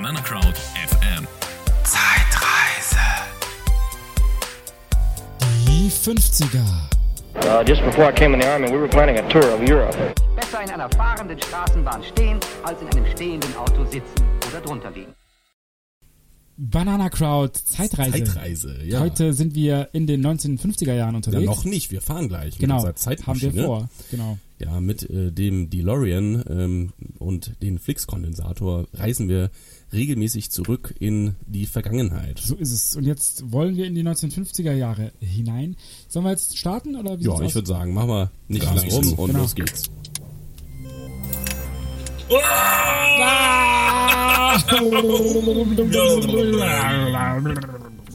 Banana Crowd FM. Zeitreise. Die 50er. Uh, just before I came in the Army, we were planning a tour of Europe. Besser in einer fahrenden Straßenbahn stehen, als in einem stehenden Auto sitzen oder drunter liegen. Banana Crowd Zeitreise. Zeitreise, ja. Heute sind wir in den 1950er Jahren ja, unterwegs. noch nicht, wir fahren gleich mit Genau, unserer haben wir vor. Genau. Ja, mit äh, dem DeLorean ähm, und den Flix-Kondensator reisen wir regelmäßig zurück in die Vergangenheit. So ist es. Und jetzt wollen wir in die 1950er Jahre hinein. Sollen wir jetzt starten oder wie Ja, ich würde sagen, machen wir nicht lang rum los. und Genau. los geht's.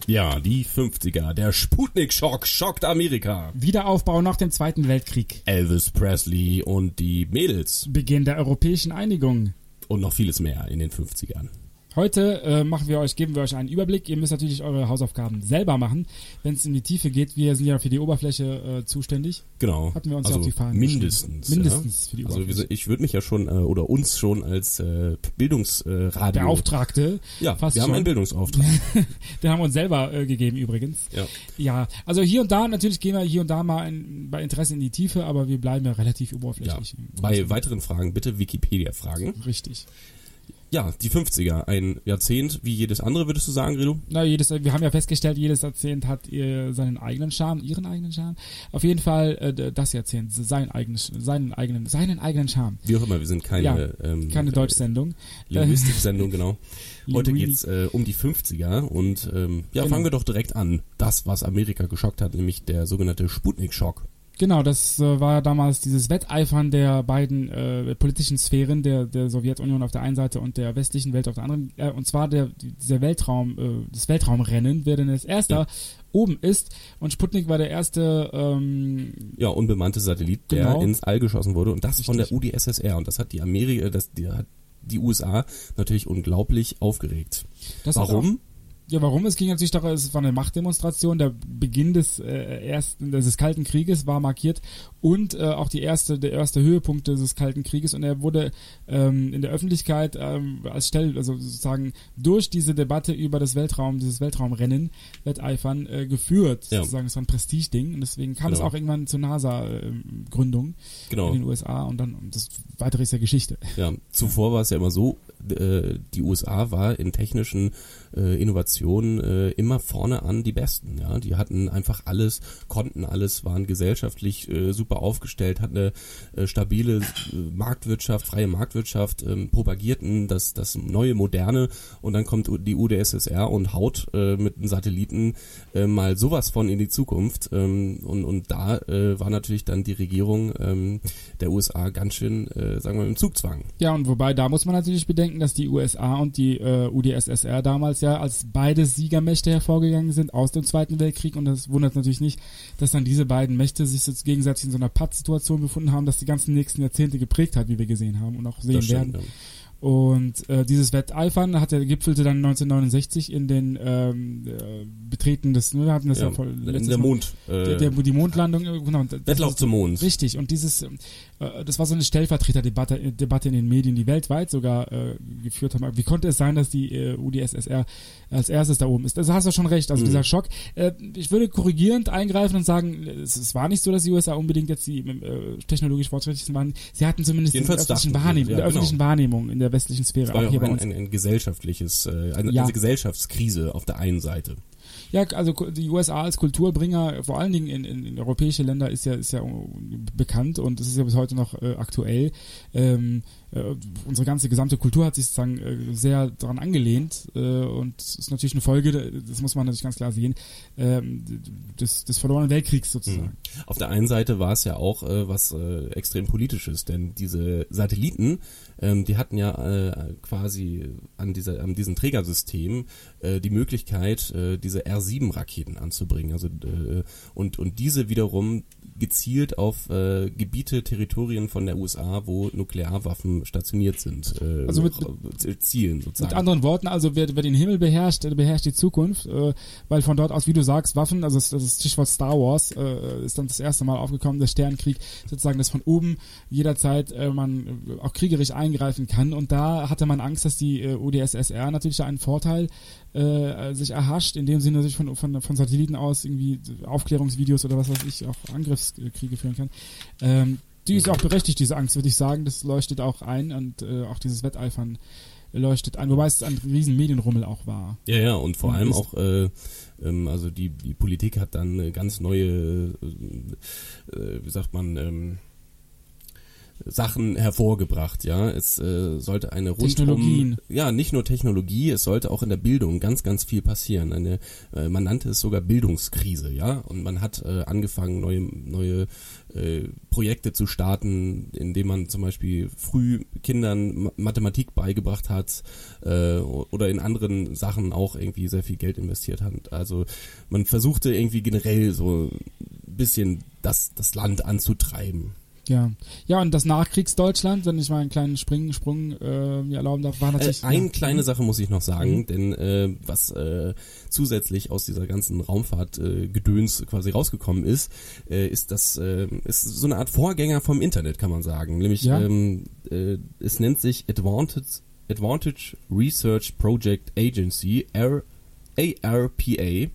Ja, die 50er. Der Sputnik-Schock schockt Amerika. Wiederaufbau nach dem Zweiten Weltkrieg. Elvis Presley und die Mädels Beginn der europäischen Einigung. und noch vieles mehr in den 50ern. Heute äh, machen wir euch, geben wir euch einen Überblick. Ihr müsst natürlich eure Hausaufgaben selber machen, wenn es in die Tiefe geht. Wir sind ja für die Oberfläche äh, zuständig. Genau. Hatten wir uns ja also auf die Fahnen mindestens. Mindestens ja. für die Also Oberfläche. sind, ich würde mich ja schon äh, oder uns schon als äh, Bildungsradio. Beauftragte. ja, fast wir haben schon. einen Bildungsauftrag. Den haben wir uns selber äh, gegeben übrigens. ja. Ja, also hier und da, natürlich gehen wir hier und da mal in, bei Interesse in die Tiefe, aber wir bleiben ja relativ ja. oberflächlich. Bei weiteren Fragen bitte Wikipedia fragen. Richtig. Ja, die 50er, ein Jahrzehnt wie jedes andere, würdest du sagen, Grido? Na, jedes, wir haben ja festgestellt, jedes Jahrzehnt hat äh, seinen eigenen Charme, ihren eigenen Charme. Auf jeden Fall äh, das Jahrzehnt, sein eigenes, seinen eigenen, seinen eigenen Charme. Wie auch immer, wir sind keine, Ja, ähm, Keine äh, Deutschsendung. Linguistik-Sendung, genau. Heute geht's äh, um die 50er und ähm, ja, Genau. fangen wir doch direkt an. Das, was Amerika geschockt hat, nämlich der sogenannte Sputnik-Schock. Genau, das äh, war damals dieses Wetteifern der beiden äh, politischen Sphären, der, der Sowjetunion auf der einen Seite und der westlichen Welt auf der anderen. Äh, und zwar der, dieser Weltraum, äh, das Weltraumrennen, wer denn als erster Ja. oben ist. Und Sputnik war der erste, ähm, Ja, unbemannte Satellit, der Genau. ins All geschossen wurde und das von der Richtig. UdSSR und das hat die Amerika, das die hat die USA natürlich unglaublich aufgeregt. das Warum? Ja, warum? Es ging natürlich darum, es war eine Machtdemonstration. Der Beginn des äh, ersten, des Kalten Krieges war markiert und äh, auch die erste, der erste Höhepunkt des Kalten Krieges. Und er wurde ähm, in der Öffentlichkeit ähm, als Stell, also sozusagen durch diese Debatte über das Weltraum, dieses Weltraumrennen, Wetteifern äh, geführt. Ja. Sozusagen, es war ein Prestigeding und deswegen kam es Genau. auch irgendwann zur NASA-Gründung Genau. in den USA und dann das weitere ist ja Geschichte. Ja, zuvor war es ja immer so, äh, die USA war in technischen äh, Innovationen äh, immer vorne an die Besten. Ja, die hatten einfach alles, konnten alles, waren gesellschaftlich äh, super aufgestellt, hatten eine äh, stabile äh, Marktwirtschaft, freie Marktwirtschaft, ähm, propagierten das das neue moderne und dann kommt die UdSSR und haut äh, mit den Satelliten äh, mal sowas von in die Zukunft ähm, und und da äh, war natürlich dann die Regierung ähm, der USA ganz schön, äh, sagen wir im Zugzwang. Ja, und wobei, da muss man natürlich bedenken, dass die USA und die äh, UdSSR damals ja als beide Siegermächte hervorgegangen sind aus dem Zweiten Weltkrieg und das wundert natürlich nicht, dass dann diese beiden Mächte sich jetzt gegenseitig in so einer Pattsituation befunden haben, dass die ganzen nächsten Jahrzehnte geprägt hat, wie wir gesehen haben und auch sehen Das werden. stimmt, ja. Und äh, dieses Wetteifern hat er gipfelte dann 1969 in den ähm, äh, Betreten des, ne, wir hatten das ja, Ja, voll der Mal- Mond. Äh, der, der, die Mondlandung, äh, genau. Wettlauf zum Mond. Richtig, und dieses, das war so eine Stellvertreterdebatte äh, Debatte in den Medien, die weltweit sogar äh, geführt haben. Wie konnte es sein, dass die äh, UdSSR als erstes da oben ist? Also hast du schon recht, also Mhm. dieser Schock. Äh, ich würde korrigierend eingreifen und sagen, es, es war nicht so, dass die USA unbedingt jetzt die äh, technologisch fortschrittlichsten waren. Sie hatten zumindest in der öffentlichen Wahrnehmung, ja, in der genau. öffentlichen Wahrnehmung, in der westlichen Sphäre, Es war auch hier auch bei ein, uns. ein, ein gesellschaftliches, äh, eine, Ja. eine Gesellschaftskrise auf der einen Seite. Ja, also die USA als Kulturbringer, vor allen Dingen in, in, in europäische Länder, ist ja, ist ja uh, bekannt und es ist ja bis heute noch äh, aktuell. Ähm, äh, unsere ganze gesamte Kultur hat sich sozusagen äh, sehr daran angelehnt äh, und ist natürlich eine Folge, das muss man natürlich ganz klar sehen, ähm, des, des verlorenen Weltkriegs sozusagen. Auf der einen Seite war es ja auch äh, was äh, extrem politisches, denn diese Satelliten, ähm, die hatten ja äh, quasi an dieser an diesem Trägersystem äh, die Möglichkeit, äh, diese R7-Raketen anzubringen. Also äh, und und diese wiederum gezielt auf äh, Gebiete, Territorien von der USA, wo Nuklearwaffen stationiert sind, äh, Also mit- zielen sozusagen. Mit anderen Worten, also wer, wer den Himmel beherrscht, der beherrscht die Zukunft, äh, weil von dort aus, wie du sagst, Waffen, also das, das Stichwort Star Wars, äh, ist dann das erste Mal aufgekommen, der Sternkrieg, sozusagen, dass von oben jederzeit äh, man auch kriegerisch eingreifen kann. Und da hatte man Angst, dass die äh, UdSSR natürlich einen Vorteil äh, sich erhascht, indem sie natürlich von, von, von Satelliten aus irgendwie Aufklärungsvideos oder was weiß ich auch Angriffskriege führen kann. Ähm, die ist auch berechtigt, diese Angst, würde ich sagen. Das leuchtet auch ein und äh, auch dieses Wetteifern leuchtet ein, wobei es ein riesen Medienrummel auch war. Ja, ja, und vor Und allem auch, äh, ähm, also die, die Politik hat dann äh, ganz neue, äh, äh, wie sagt man, ähm, Sachen hervorgebracht, ja. Es äh, sollte eine rundum, Technologien. ja, nicht nur Technologie, es sollte auch in der Bildung ganz, ganz viel passieren. Eine, äh, man nannte es sogar Bildungskrise, ja. Und man hat äh, angefangen, neue, neue äh, Projekte zu starten, indem man zum Beispiel früh Kindern Ma- Mathematik beigebracht hat äh, oder in anderen Sachen auch irgendwie sehr viel Geld investiert hat. Also man versuchte irgendwie generell so ein bisschen das, das Land anzutreiben. Ja, ja und das Nachkriegsdeutschland, wenn ich mal einen kleinen Spring, Sprung äh, mir erlauben darf, war Äh, natürlich eine ja, kleine Sache muss ich noch sagen, Mhm. denn äh, was äh, zusätzlich aus dieser ganzen Raumfahrt-Gedöns äh, quasi rausgekommen ist, äh, ist das äh, ist so eine Art Vorgänger vom Internet, kann man sagen. Nämlich Ja. ähm, äh, es nennt sich Advantage, Advantage Research Project Agency, R, ARPA.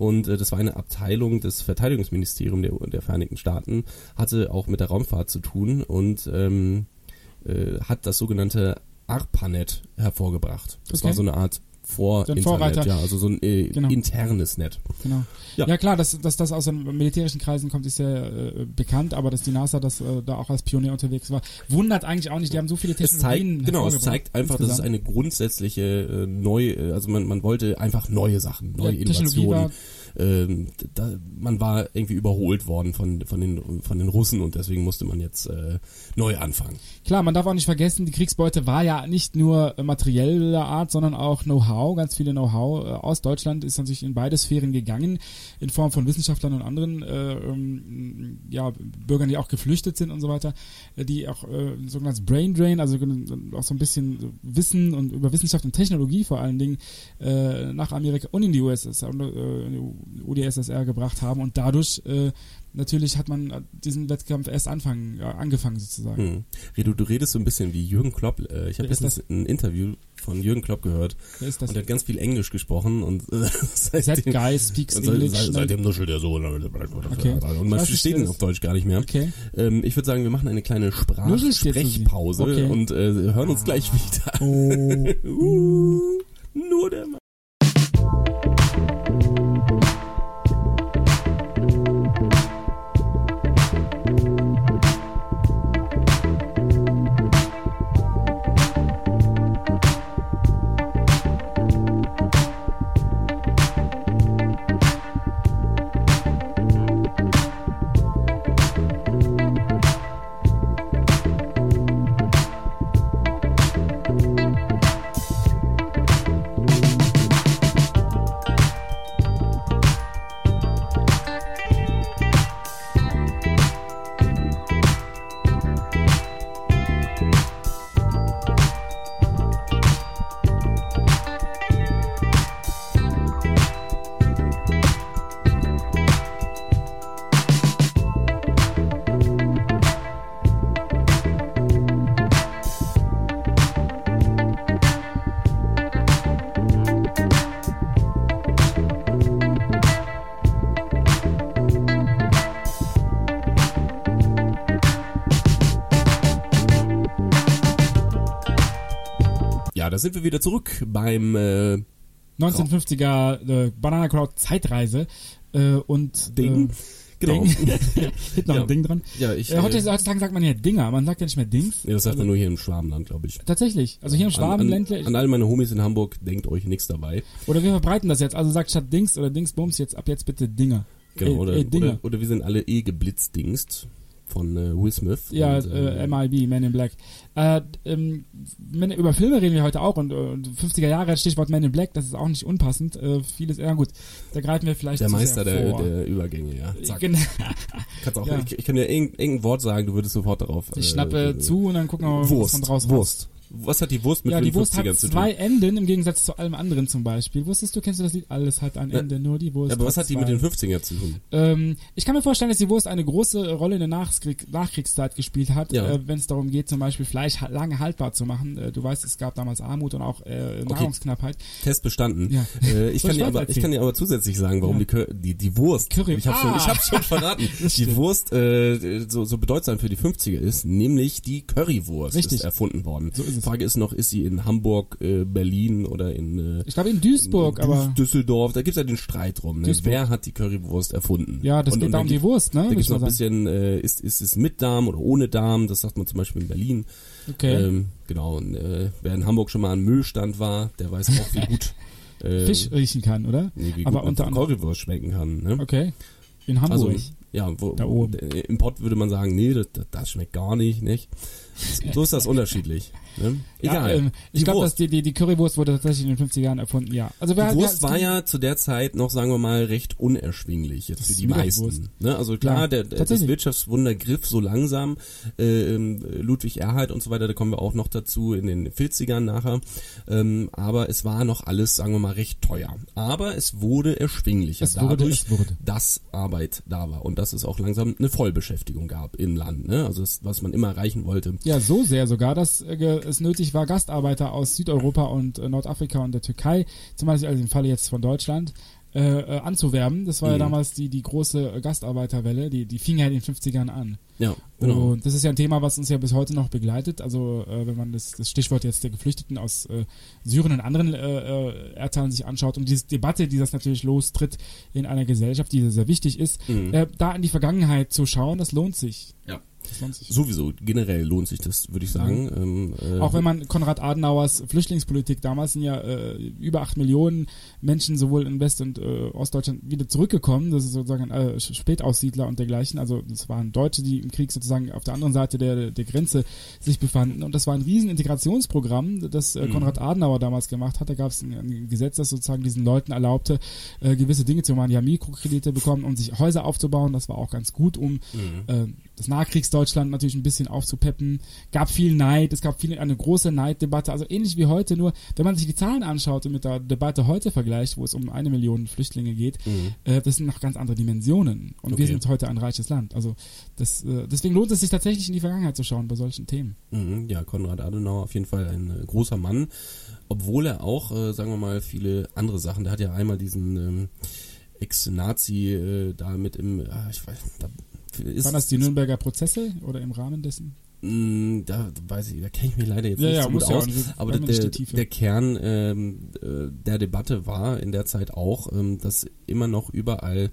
Und äh, das war eine Abteilung des Verteidigungsministeriums der, der Vereinigten Staaten, hatte auch mit der Raumfahrt zu tun und ähm, äh, hat das sogenannte ARPANET hervorgebracht. Das Okay. war so eine Art vor So Internet, Vorreiter. ja, also so ein äh, Genau. internes Net. Genau. Ja. Ja, klar, dass, dass das aus den militärischen Kreisen kommt, ist ja äh, bekannt, aber dass die NASA das äh, da auch als Pionier unterwegs war, wundert eigentlich auch nicht. Die haben so viele Es zeigt, Technologien genau, es zeigt einfach, dass es insgesamt. eine grundsätzliche äh, neue, äh, also man, man wollte einfach neue Sachen, neue Ja, Innovationen. Ähm, da, man war irgendwie überholt worden von, von, den, von den Russen und deswegen musste man jetzt äh, neu anfangen. Klar, man darf auch nicht vergessen, die Kriegsbeute war ja nicht nur äh, materieller Art, sondern auch Know-how, ganz viele Know-how äh, aus Deutschland ist natürlich in beide Sphären gegangen, in Form von Wissenschaftlern und anderen äh, ähm, ja, Bürgern, die auch geflüchtet sind und so weiter, äh, die auch äh, sogenanntes Brain Drain, also auch so ein bisschen Wissen und über Wissenschaft und Technologie vor allen Dingen äh, nach Amerika und in die äh, in UdSSR gebracht haben und dadurch äh, natürlich hat man diesen Wettkampf erst anfangen, angefangen sozusagen. Hm. Du redest so ein bisschen wie Jürgen Klopp. Äh, ich habe letztens ein Interview von Jürgen Klopp gehört Wer ist das? und er hat ganz viel Englisch gesprochen und äh, That seitdem, guy speaks seit, English. seit, seitdem nuschelt er so. Okay. Und man versteht ihn das? auf Deutsch gar nicht mehr. Okay. Ähm, ich würde sagen, wir machen eine kleine? Sprachsprechpause Okay. und äh, hören uns gleich wieder. Oh. Uh, nur der Mann. Sind wir wieder zurück beim äh, 1950er äh, Banana Crowd Zeitreise äh, und Ding. Äh, Genau. Ding. Hit noch Ja. ein Ding dran. Ja, ich. Äh, Äh, heutzutage sagt man ja Dinger, man sagt ja nicht mehr Dings. ja, das sagt man nur hier im Schwabenland, glaube ich. Tatsächlich. Also hier im An, an, Schwabenländle. an all meine Homies in Hamburg, denkt euch nichts dabei. Oder wir verbreiten das jetzt. Also sagt statt Dings oder Dingsbums jetzt ab jetzt bitte Dinger. Genau, Ey, oder, ey, Dinger. oder, oder wir sind alle eh geblitzdingst von äh, Will Smith. Ja, und, äh, MIB, Man in Black. Äh, ähm, über Filme reden wir heute auch und, äh, und 50er Jahre Stichwort Man in Black, das ist auch nicht unpassend. Äh, vieles, ja gut, da greifen wir vielleicht der Meister der, der Übergänge, ja. Zack. Genau. Kannst auch, Ja. ich, ich kann dir irgendein, irgendein Wort sagen, du würdest sofort darauf. Ich äh, schnappe äh, zu und dann gucken wir mal, was von draußen Wurst. Was hat die Wurst mit ja, die Wurst 50ern hat zu tun? zwei Enden im Gegensatz zu allem anderen zum Beispiel. Wusstest du, kennst du das Lied? Alles hat ein. Ende, nur die Wurst. Ja, aber was hat die zwei. mit den 50ern zu tun? Ähm, ich kann mir vorstellen, dass die Wurst eine große Rolle in der Nachkrieg Nachkriegszeit gespielt hat, Ja. äh, wenn es darum geht, zum Beispiel Fleisch lange haltbar zu machen. Äh, du weißt, es gab damals Armut und auch äh, Nahrungsknappheit. Test bestanden. Ja. Äh, ich, Soll kann dir aber, ich kann dir aber zusätzlich sagen, warum Ja. die, die die Wurst, Curry- ich habe schon, Ah. ich hab's schon verraten, Das die. Wurst äh, so, so bedeutsam für die 50er ist, nämlich die Currywurst Richtig. ist erfunden worden. So ist es. Frage ist noch, ist sie in Hamburg, äh, Berlin oder in äh, Ich glaube in Duisburg, Düs- aber Düsseldorf, da gibt's ja den Streit drum. Ne? Duisburg. Wer hat die Currywurst erfunden? ja, das Und- geht und da um die gibt- Wurst, ne? Da gibt's ich noch ein bisschen, äh, ist, ist es mit Darm oder ohne Darm, das sagt man zum Beispiel in Berlin. Okay. Ähm, genau, und, äh, wer in Hamburg schon mal am Müllstand war, der weiß auch, wie gut äh, Fisch riechen kann, oder? nee, wie aber gut unter anderem. Currywurst schmecken kann. Ne? Okay. In Hamburg. Also ja, wo, Da oben. äh, im Pott würde man sagen, nee, das, das schmeckt gar nicht, nicht? So ist das unterschiedlich. Ne? Egal. Ja, ähm, ich glaube, dass die, die, die Currywurst wurde tatsächlich in den 50er Jahren erfunden, ja. Also wer Die Wurst war ja zu der Zeit noch, sagen wir mal, recht unerschwinglich jetzt für die meisten. Ne? Also klar, Ja, der, der, das. Wirtschaftswunder griff so langsam. Äh, ähm, Ludwig Erhard und so weiter, da kommen wir auch noch dazu in den 40ern nachher. Ähm, aber es war noch alles, sagen wir mal, recht teuer. Aber es wurde erschwinglicher Es wurde, dadurch, es wurde. dass Arbeit da war und dass es auch langsam eine Vollbeschäftigung gab im Land. Ne? Also das, was man immer erreichen wollte. Ja, so sehr sogar, dass äh, es nötig war, Gastarbeiter aus Südeuropa und äh, Nordafrika und der Türkei, zum Beispiel also im Falle jetzt von Deutschland, äh, äh, anzuwerben. Das war ja Mhm. damals die, die große äh, Gastarbeiterwelle, die, die fing ja in den 50ern an. Ja, genau. Und das ist ja ein Thema, was uns ja bis heute noch begleitet. Also äh, wenn man das, das Stichwort jetzt der Geflüchteten aus äh, Syrien und anderen äh, Erdteilen sich anschaut und diese Debatte, die das natürlich lostritt in einer Gesellschaft, die sehr wichtig ist, Mhm. da in die Vergangenheit zu schauen, das lohnt sich. Ja. Sowieso, generell lohnt sich das, würde ich sagen. Ähm, äh, Auch wenn man Konrad Adenauers Flüchtlingspolitik, damals sind ja äh, über acht Millionen Menschen sowohl in West- und äh, Ostdeutschland wieder zurückgekommen, das ist sozusagen äh, Spätaussiedler und dergleichen, also das waren Deutsche, die im Krieg sozusagen auf der anderen Seite der, der Grenze sich befanden. Und das war ein riesen Integrationsprogramm, das äh, Mhm. Konrad Adenauer damals gemacht hat, da gab es ein, ein Gesetz, das sozusagen diesen Leuten erlaubte, äh, gewisse Dinge zu machen, die haben Mikrokredite bekommen, um sich Häuser aufzubauen, das war auch ganz gut, um Mhm. das Nachkriegsdeutschland natürlich ein bisschen aufzupeppen. Gab viel Neid, es gab viel, eine große Neiddebatte, also ähnlich wie heute, nur wenn man sich die Zahlen anschaut und mit der Debatte heute vergleicht, wo es um eine Million Flüchtlinge geht, Mhm. äh, das sind noch ganz andere Dimensionen. Und Okay. wir sind heute ein reiches Land. Also das, äh, deswegen lohnt es sich tatsächlich in die Vergangenheit zu schauen bei solchen Themen. Mhm, ja, Konrad Adenauer auf jeden Fall ein äh, großer Mann, obwohl er auch, äh, sagen wir mal, viele andere Sachen, der hat ja einmal diesen ähm, Ex-Nazi äh, da mit im, ah, ich weiß, da ist, Waren das die Nürnberger Prozesse oder im Rahmen dessen? mh, da weiß ich, da kenne ich mich leider jetzt Ja, nicht ja, so gut ja aus, nicht. aber der, der Kern ähm, äh, der Debatte war in der Zeit auch, ähm, dass immer noch überall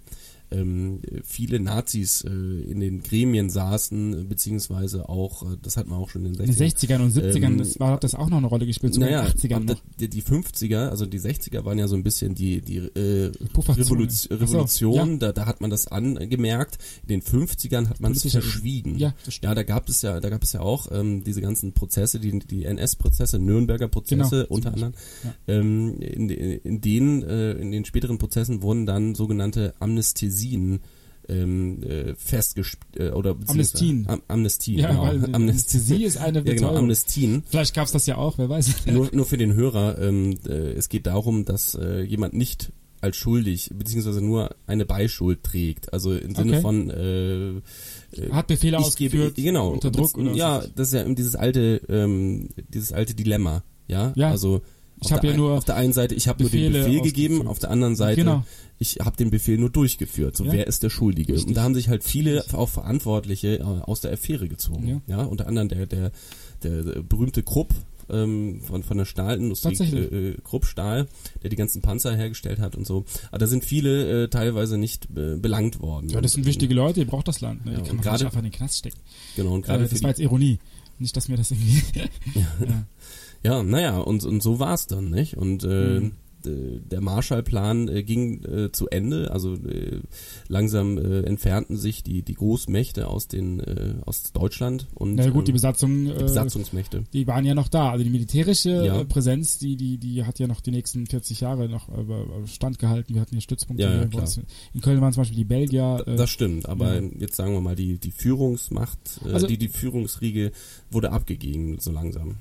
ähm, viele Nazis äh, in den Gremien saßen, beziehungsweise auch, äh, das hat man auch schon in den In den 60ern 60ern und 70ern, Ähm, das war, hat das auch noch eine Rolle gespielt, sogar naja, in den 80ern aber noch. die, die 50er, also die 60er waren ja so ein bisschen die, die äh. Revolution, Ach so, Revolution ja. da, da hat man das angemerkt. In den 50ern hat man es verschwiegen. Ja, ja, da gab es ja, da gab es ja auch ähm, diese ganzen Prozesse, die, die NS-Prozesse, Nürnberger Prozesse Genau, unter anderem. Ähm, in, in denen, äh, in den späteren Prozessen wurden dann sogenannte Amnestesien ähm, äh, festgestellt äh, oder Amnestien. Am, Amnestien, Ja, genau. weil Amnest- Anästhesie ist eine ja, genau, Betäubung. Amnestien. Vielleicht gab's das ja auch, wer weiß. Nur, nur für den Hörer, ähm, äh, es geht darum, dass äh, jemand nicht als schuldig, beziehungsweise nur eine Beischuld trägt. Also im Sinne Okay. von äh, äh, Hat Befehle ausgeführt, gebe, genau, unter Druck das, oder was ja, ich. das ist ja dieses alte, ähm, dieses alte Dilemma, ja, Ja. also Ich auf hab der ja nur auf der einen Seite, ich habe nur den Befehl gegeben, auf der anderen Seite, Genau. Ich habe den Befehl nur durchgeführt. So, Ja. wer ist der Schuldige? Richtig. Und da haben sich halt viele auch Verantwortliche äh, aus der Affäre gezogen. Ja. Ja, unter anderem der der der, der berühmte Krupp ähm, von von der Stahlindustrie, Tatsächlich. äh, äh, Krupp Stahl, der die ganzen Panzer hergestellt hat und so. Aber da sind viele äh, teilweise nicht äh, belangt worden. Ja, das sind wichtige Leute, ihr braucht das Land. Ne? Ja, die kann man gerade- nicht einfach in den Knast stecken. Genau, und Äh, gerade für das war jetzt Ironie. Nicht, dass mir das irgendwie... ja. Ja, naja, und, und so war's dann, nicht? Und äh, Mhm. D- der Marshallplan äh, ging äh, zu Ende, also äh, langsam äh, entfernten sich die, die Großmächte aus den äh, aus Deutschland und Na gut, die ähm, Besatzung, die äh, Besatzungsmächte. die waren ja noch da. Also die militärische Ja. äh, Präsenz, die, die, die hat ja noch die nächsten 40 Jahre noch äh, äh, standgehalten. Wir hatten hier Stützpunkte. Ja, ja, In Köln waren zum Beispiel die Belgier. Äh, Das stimmt, aber ja. jetzt sagen wir mal, die, die Führungsmacht, äh, Also- die, die Führungsriege wurde abgegeben, so langsam.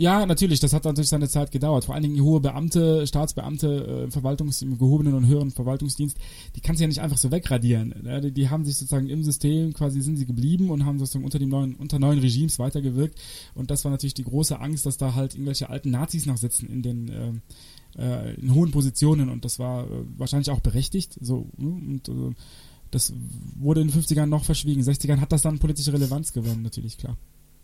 Ja, natürlich, das hat natürlich seine Zeit gedauert. Vor allen Dingen hohe Beamte, Staatsbeamte äh, im Verwaltungs-, im gehobenen und höheren Verwaltungsdienst, die kannst du ja nicht einfach so wegradieren. Ne? Die, die haben sich sozusagen im System quasi sind sie geblieben und haben sozusagen unter dem neuen, unter neuen Regimes weitergewirkt. Und das war natürlich die große Angst, dass da halt irgendwelche alten Nazis noch sitzen in den äh, äh, in hohen Positionen und das war äh, wahrscheinlich auch berechtigt. So ne? und äh, das wurde in den 50ern noch verschwiegen. In den 60ern hat das dann politische Relevanz gewonnen, natürlich, klar.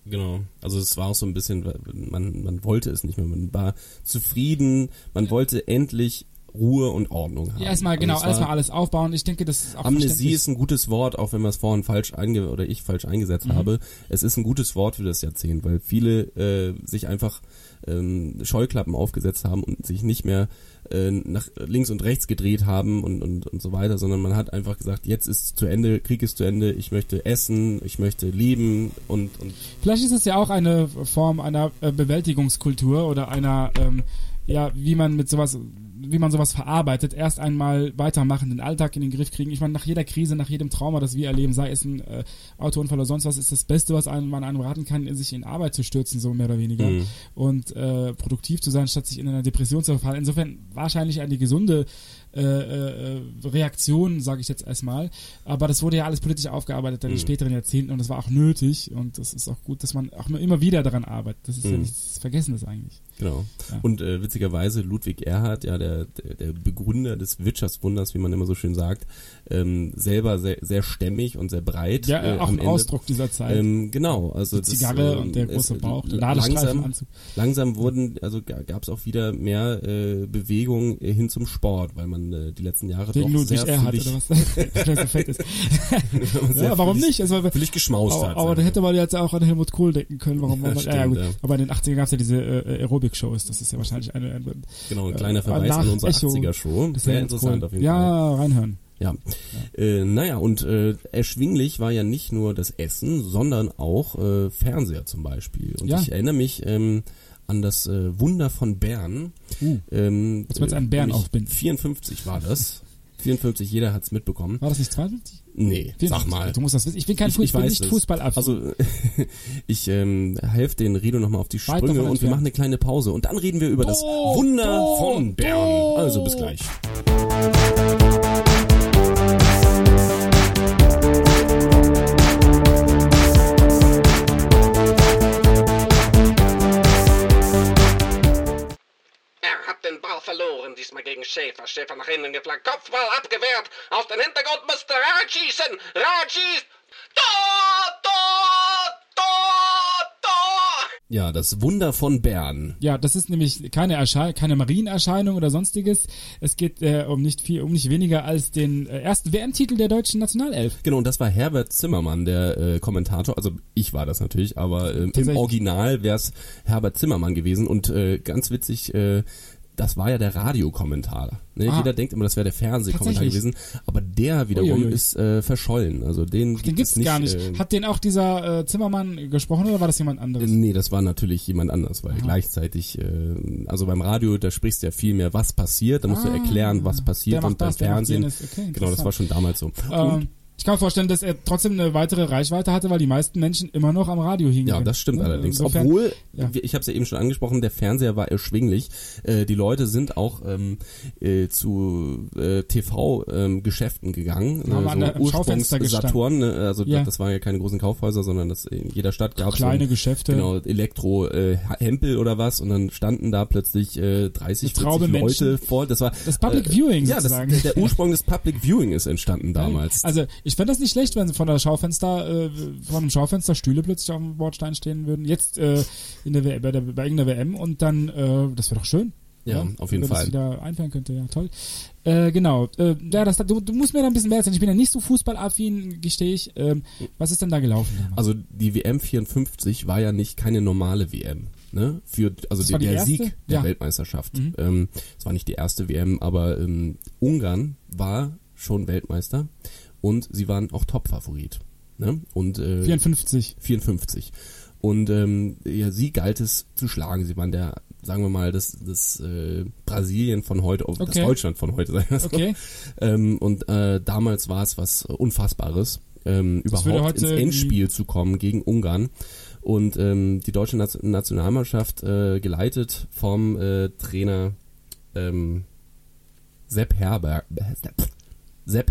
Genau. Also es war auch so ein bisschen, man, man wollte es nicht mehr. Man war zufrieden, man wollte endlich Ruhe und Ordnung haben. Ja, erstmal, genau, erstmal alles aufbauen. Ich denke, das ist auch Amnesie ist ein gutes Wort, auch wenn wir es vorhin falsch einge oder ich falsch eingesetzt mhm. habe. Es ist ein gutes Wort für das Jahrzehnt, weil viele äh, sich einfach ähm, Scheuklappen aufgesetzt haben und sich nicht mehr äh, nach links und rechts gedreht haben und, und, und so weiter, sondern man hat einfach gesagt, jetzt ist zu Ende, Krieg ist zu Ende, ich möchte essen, ich möchte leben und, und Vielleicht ist es ja auch eine Form einer äh, Bewältigungskultur oder einer, ähm, ja, wie man mit sowas wie man sowas verarbeitet, erst einmal weitermachen, den Alltag in den Griff kriegen. Ich meine, nach jeder Krise, nach jedem Trauma, das wir erleben, sei es ein äh, Autounfall oder sonst was, ist das Beste, was einem, man einem raten kann, sich in Arbeit zu stürzen, so mehr oder weniger. Mhm. Und äh, produktiv zu sein, statt sich in einer Depression zu verfallen. Insofern wahrscheinlich eine gesunde äh, äh, Reaktion, sage ich jetzt erstmal. Aber das wurde ja alles politisch aufgearbeitet in den mhm. späteren Jahrzehnten und das war auch nötig und das ist auch gut, dass man auch immer wieder daran arbeitet. Das ist mhm. ja nichts Vergessenes eigentlich. Genau. Ja. Und äh, witzigerweise Ludwig Erhard, ja, der, der, der Begründer des Wirtschaftswunders, wie man immer so schön sagt, ähm, selber sehr, sehr stämmig und sehr breit. Ja, äh, auch ein Ende. Ausdruck dieser Zeit. Ähm, genau, also Die Zigarre das, äh, und der große Bauch, der langsam, langsam wurden, also gab es auch wieder mehr äh, Bewegung hin zum Sport, weil man äh, die letzten Jahre Wegen doch Ludwig sehr Erhard oder was? so fett ist. ja, warum nicht? Also, völlig geschmaust aber, hat. Aber da hätte man jetzt auch an Helmut Kohl denken können, warum man, ja, stimmt, ja, gut. Ja. Aber in den 80ern gab es ja diese äh, Aerobic-Shows, das ist ja wahrscheinlich eine, eine Genau, ein kleiner Verweis an unsere 80er-Show. Sehr interessant cool. auf jeden ja, Fall. Ja, reinhören. Ja. ja. Äh, naja, und äh, erschwinglich war ja nicht nur das Essen, sondern auch äh, Fernseher zum Beispiel. Und ja. ich erinnere mich ähm, an das äh, Wunder von Bern. Uh, ähm, jetzt wird einen Bären aufbinden. 54 war das. 54, jeder hat's mitbekommen. War das nicht 52? Nee, 54. sag mal. Du musst das wissen. Ich bin kein ich, Fußball, ich nicht Fußball ab. Also ich ähm, helfe den Rido nochmal auf die Sprünge und wir machen eine kleine Pause und dann reden wir über das Wunder von Bern. Also bis gleich. Verloren, diesmal gegen Schäfer. Schäfer nach innen geflankt, Kopfball abgewehrt. Aus dem Hintergrund müsste Rad schießen. Rad schießt. Tor, Tor, Tor, Tor. Ja, das Wunder von Bern. Ja, das ist nämlich keine keine Marienerscheinung oder sonstiges. Es geht äh, um nicht viel, um nicht weniger als den äh, ersten WM-Titel der deutschen Nationalelf. Genau, und das war Herbert Zimmermann, der äh, Kommentator. Also ich war das natürlich, aber äh, im Original wäre es Herbert Zimmermann gewesen. Und äh, ganz witzig, äh, das war ja der Radiokommentar. Ne? Ah. Jeder denkt immer, das wäre der Fernsehkommentar gewesen, aber der wiederum Uiuiui. ist äh, verschollen. Also den, Ach, den gibt's nicht, gar nicht. Äh, Hat den auch dieser äh, Zimmermann gesprochen oder war das jemand anderes? Nee, das war natürlich jemand anders, weil Aha. gleichzeitig, äh, also beim Radio, da sprichst du ja viel mehr, was passiert, da musst ah, du erklären, was passiert und beim Fernsehen. Okay, genau, das war schon damals so. Ähm, und ich kann mir vorstellen, dass er trotzdem eine weitere Reichweite hatte, weil die meisten Menschen immer noch am Radio hingen. Ja, das stimmt ne? allerdings. Insofern, Obwohl, ja. ich habe es ja eben schon angesprochen, der Fernseher war erschwinglich. Äh, die Leute sind auch ähm, äh, zu äh, TV-Geschäften ähm, gegangen. Ja, so der, Ursprungs Saturn, ne? also ja. das waren ja keine großen Kaufhäuser, sondern das in jeder Stadt gab es kleine so, Geschäfte. Genau, Elektro äh, Hempel oder was und dann standen da plötzlich äh, 30, 40 Leute vor. Das war das Public Viewing äh, ja, das, der Ursprung des Public Viewing ist entstanden damals. Also ich fände das nicht schlecht, wenn von der Schaufenster, äh, von einem Schaufenster Stühle plötzlich auf dem Bordstein stehen würden. Jetzt äh, in der, bei, der bei irgendeiner WM und dann, äh, das wäre doch schön. Ja, ja, auf jeden Fall. Das wieder einfangen könnte, ja, toll. Äh, genau. Äh, ja, das, du, du musst mir da ein bisschen mehr erzählen. Ich bin ja nicht so fußballaffin, gestehe ich. Ähm, was ist denn da gelaufen? Damals? Also die WM 54 war ja nicht keine normale WM. Ne? Für, also der, der Sieg der ja. Weltmeisterschaft. Mhm. Ähm, es war nicht die erste WM, aber ähm, Ungarn war schon Weltmeister und sie waren auch Top-Favorit. Ne? Und, äh, 54. 54. Und ähm, ja, sie galt es zu schlagen. Sie waren der, sagen wir mal, das, das äh, Brasilien von heute, okay. das Deutschland von heute, sagen wir so. Okay. Ähm, und äh, damals war es was Unfassbares, ähm, überhaupt ins Endspiel zu kommen gegen Ungarn. Und ähm, die deutsche Nation- Nationalmannschaft äh, geleitet vom äh, Trainer ähm, Sepp Herberg, Sepp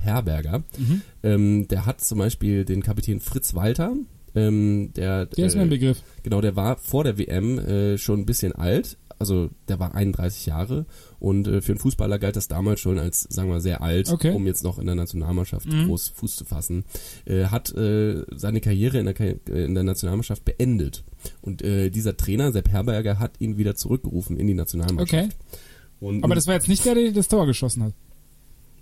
Herberger. Mhm. Ähm, der hat zum Beispiel den Kapitän Fritz Walter. Ähm, der, Der ist äh, Begriff. Genau, der war vor der WM äh, schon ein bisschen alt. Also der war 31 Jahre und äh, für einen Fußballer galt das damals schon als, sagen wir, sehr alt, Okay. um jetzt noch in der Nationalmannschaft Mhm. groß Fuß zu fassen. Äh, hat äh, seine Karriere in der, Ka- äh, in der Nationalmannschaft beendet. Und dieser Trainer, Sepp Herberger, hat ihn wieder zurückgerufen in die Nationalmannschaft. Okay. Und, Aber das war jetzt nicht der, der das Tor geschossen hat.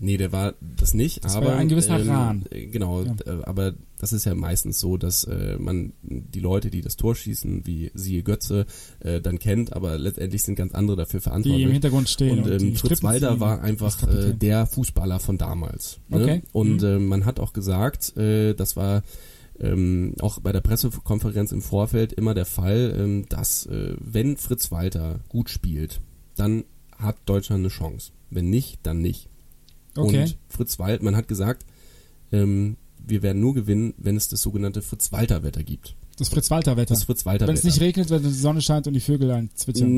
Nee, der war das nicht, Das war aber ja ein gewisser Rahn. äh, Genau, Ja. äh, aber das ist ja meistens so, dass äh, man die Leute, die das Tor schießen, wie siehe Götze, äh, dann kennt, aber letztendlich sind ganz andere dafür Die verantwortlich. im Hintergrund stehen. und ähm, die Fritz Walder war einfach äh, der Fußballer von damals. Ne? Okay. Und Mhm. äh, man hat auch gesagt, äh, das war ähm, auch bei der Pressekonferenz im Vorfeld immer der Fall, ähm, dass äh, wenn Fritz Walter gut spielt, dann hat Deutschland eine Chance. Wenn nicht, dann nicht. Okay. Und Fritz Walter, man hat gesagt, ähm, wir werden nur gewinnen, wenn es das sogenannte Fritz-Walter-Wetter gibt. Das Fritz-Walter-Wetter. Das Fritz-Walter-Wetter. Wenn es nicht regnet, wenn die Sonne scheint und die Vögel ein zwitschern.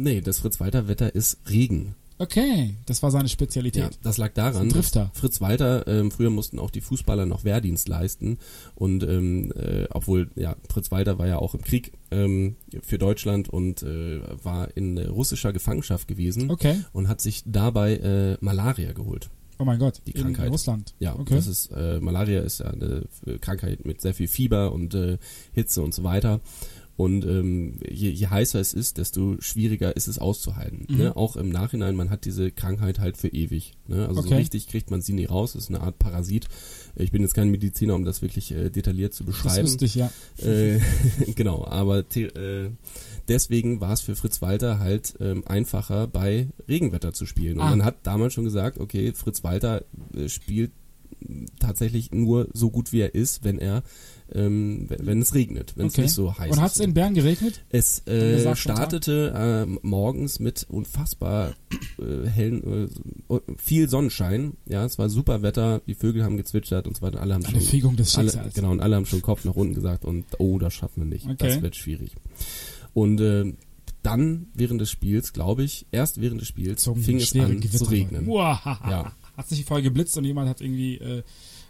Mm, Nee, das Fritz-Walter-Wetter ist Regen. Okay, das war seine Spezialität. Ja, das lag daran, Drifter. Fritz Walter, ähm, früher mussten auch die Fußballer noch Wehrdienst leisten und ähm, äh, obwohl, ja, Fritz Walter war ja auch im Krieg ähm, für Deutschland und äh, war in äh, russischer Gefangenschaft gewesen Okay. und hat sich dabei äh, Malaria geholt. Oh mein Gott. Die in Krankheit. Russland. Ja, okay. das ist äh, Malaria ist ja eine Krankheit mit sehr viel Fieber und äh, Hitze und so weiter. Und ähm, je, je heißer es ist, desto schwieriger ist es auszuhalten. Mhm. Ne? Auch im Nachhinein, man hat diese Krankheit halt für ewig. Ne? Also so Okay. richtig kriegt man sie nie raus. Das ist eine Art Parasit. Ich bin jetzt kein Mediziner, um das wirklich äh, detailliert zu das beschreiben. wüsste ich, ja. Äh, genau, aber äh, deswegen war es für Fritz Walter halt ähm, einfacher, bei Regenwetter zu spielen. Und Ah. man hat damals schon gesagt, okay, Fritz Walter äh, spielt tatsächlich nur so gut wie er ist, wenn er ähm, wenn, es regnet, wenn es Okay. nicht so heiß Und hat ist. es in Bern geregnet? Es äh, startete ähm, morgens mit unfassbar äh, hellen, äh, viel Sonnenschein. Ja, es war super Wetter, die Vögel haben gezwitschert und so weiter. Alle haben Eine schon, Fügung des alle, genau, und alle haben schon Kopf nach unten gesagt und oh, das schaffen wir nicht. Okay. Das wird schwierig. Und äh, dann während des Spiels, glaube ich, erst während des Spiels Zum fing es an zu Gewitter. regnen. Uahaha. Ja. Hat sich voll geblitzt und jemand hat irgendwie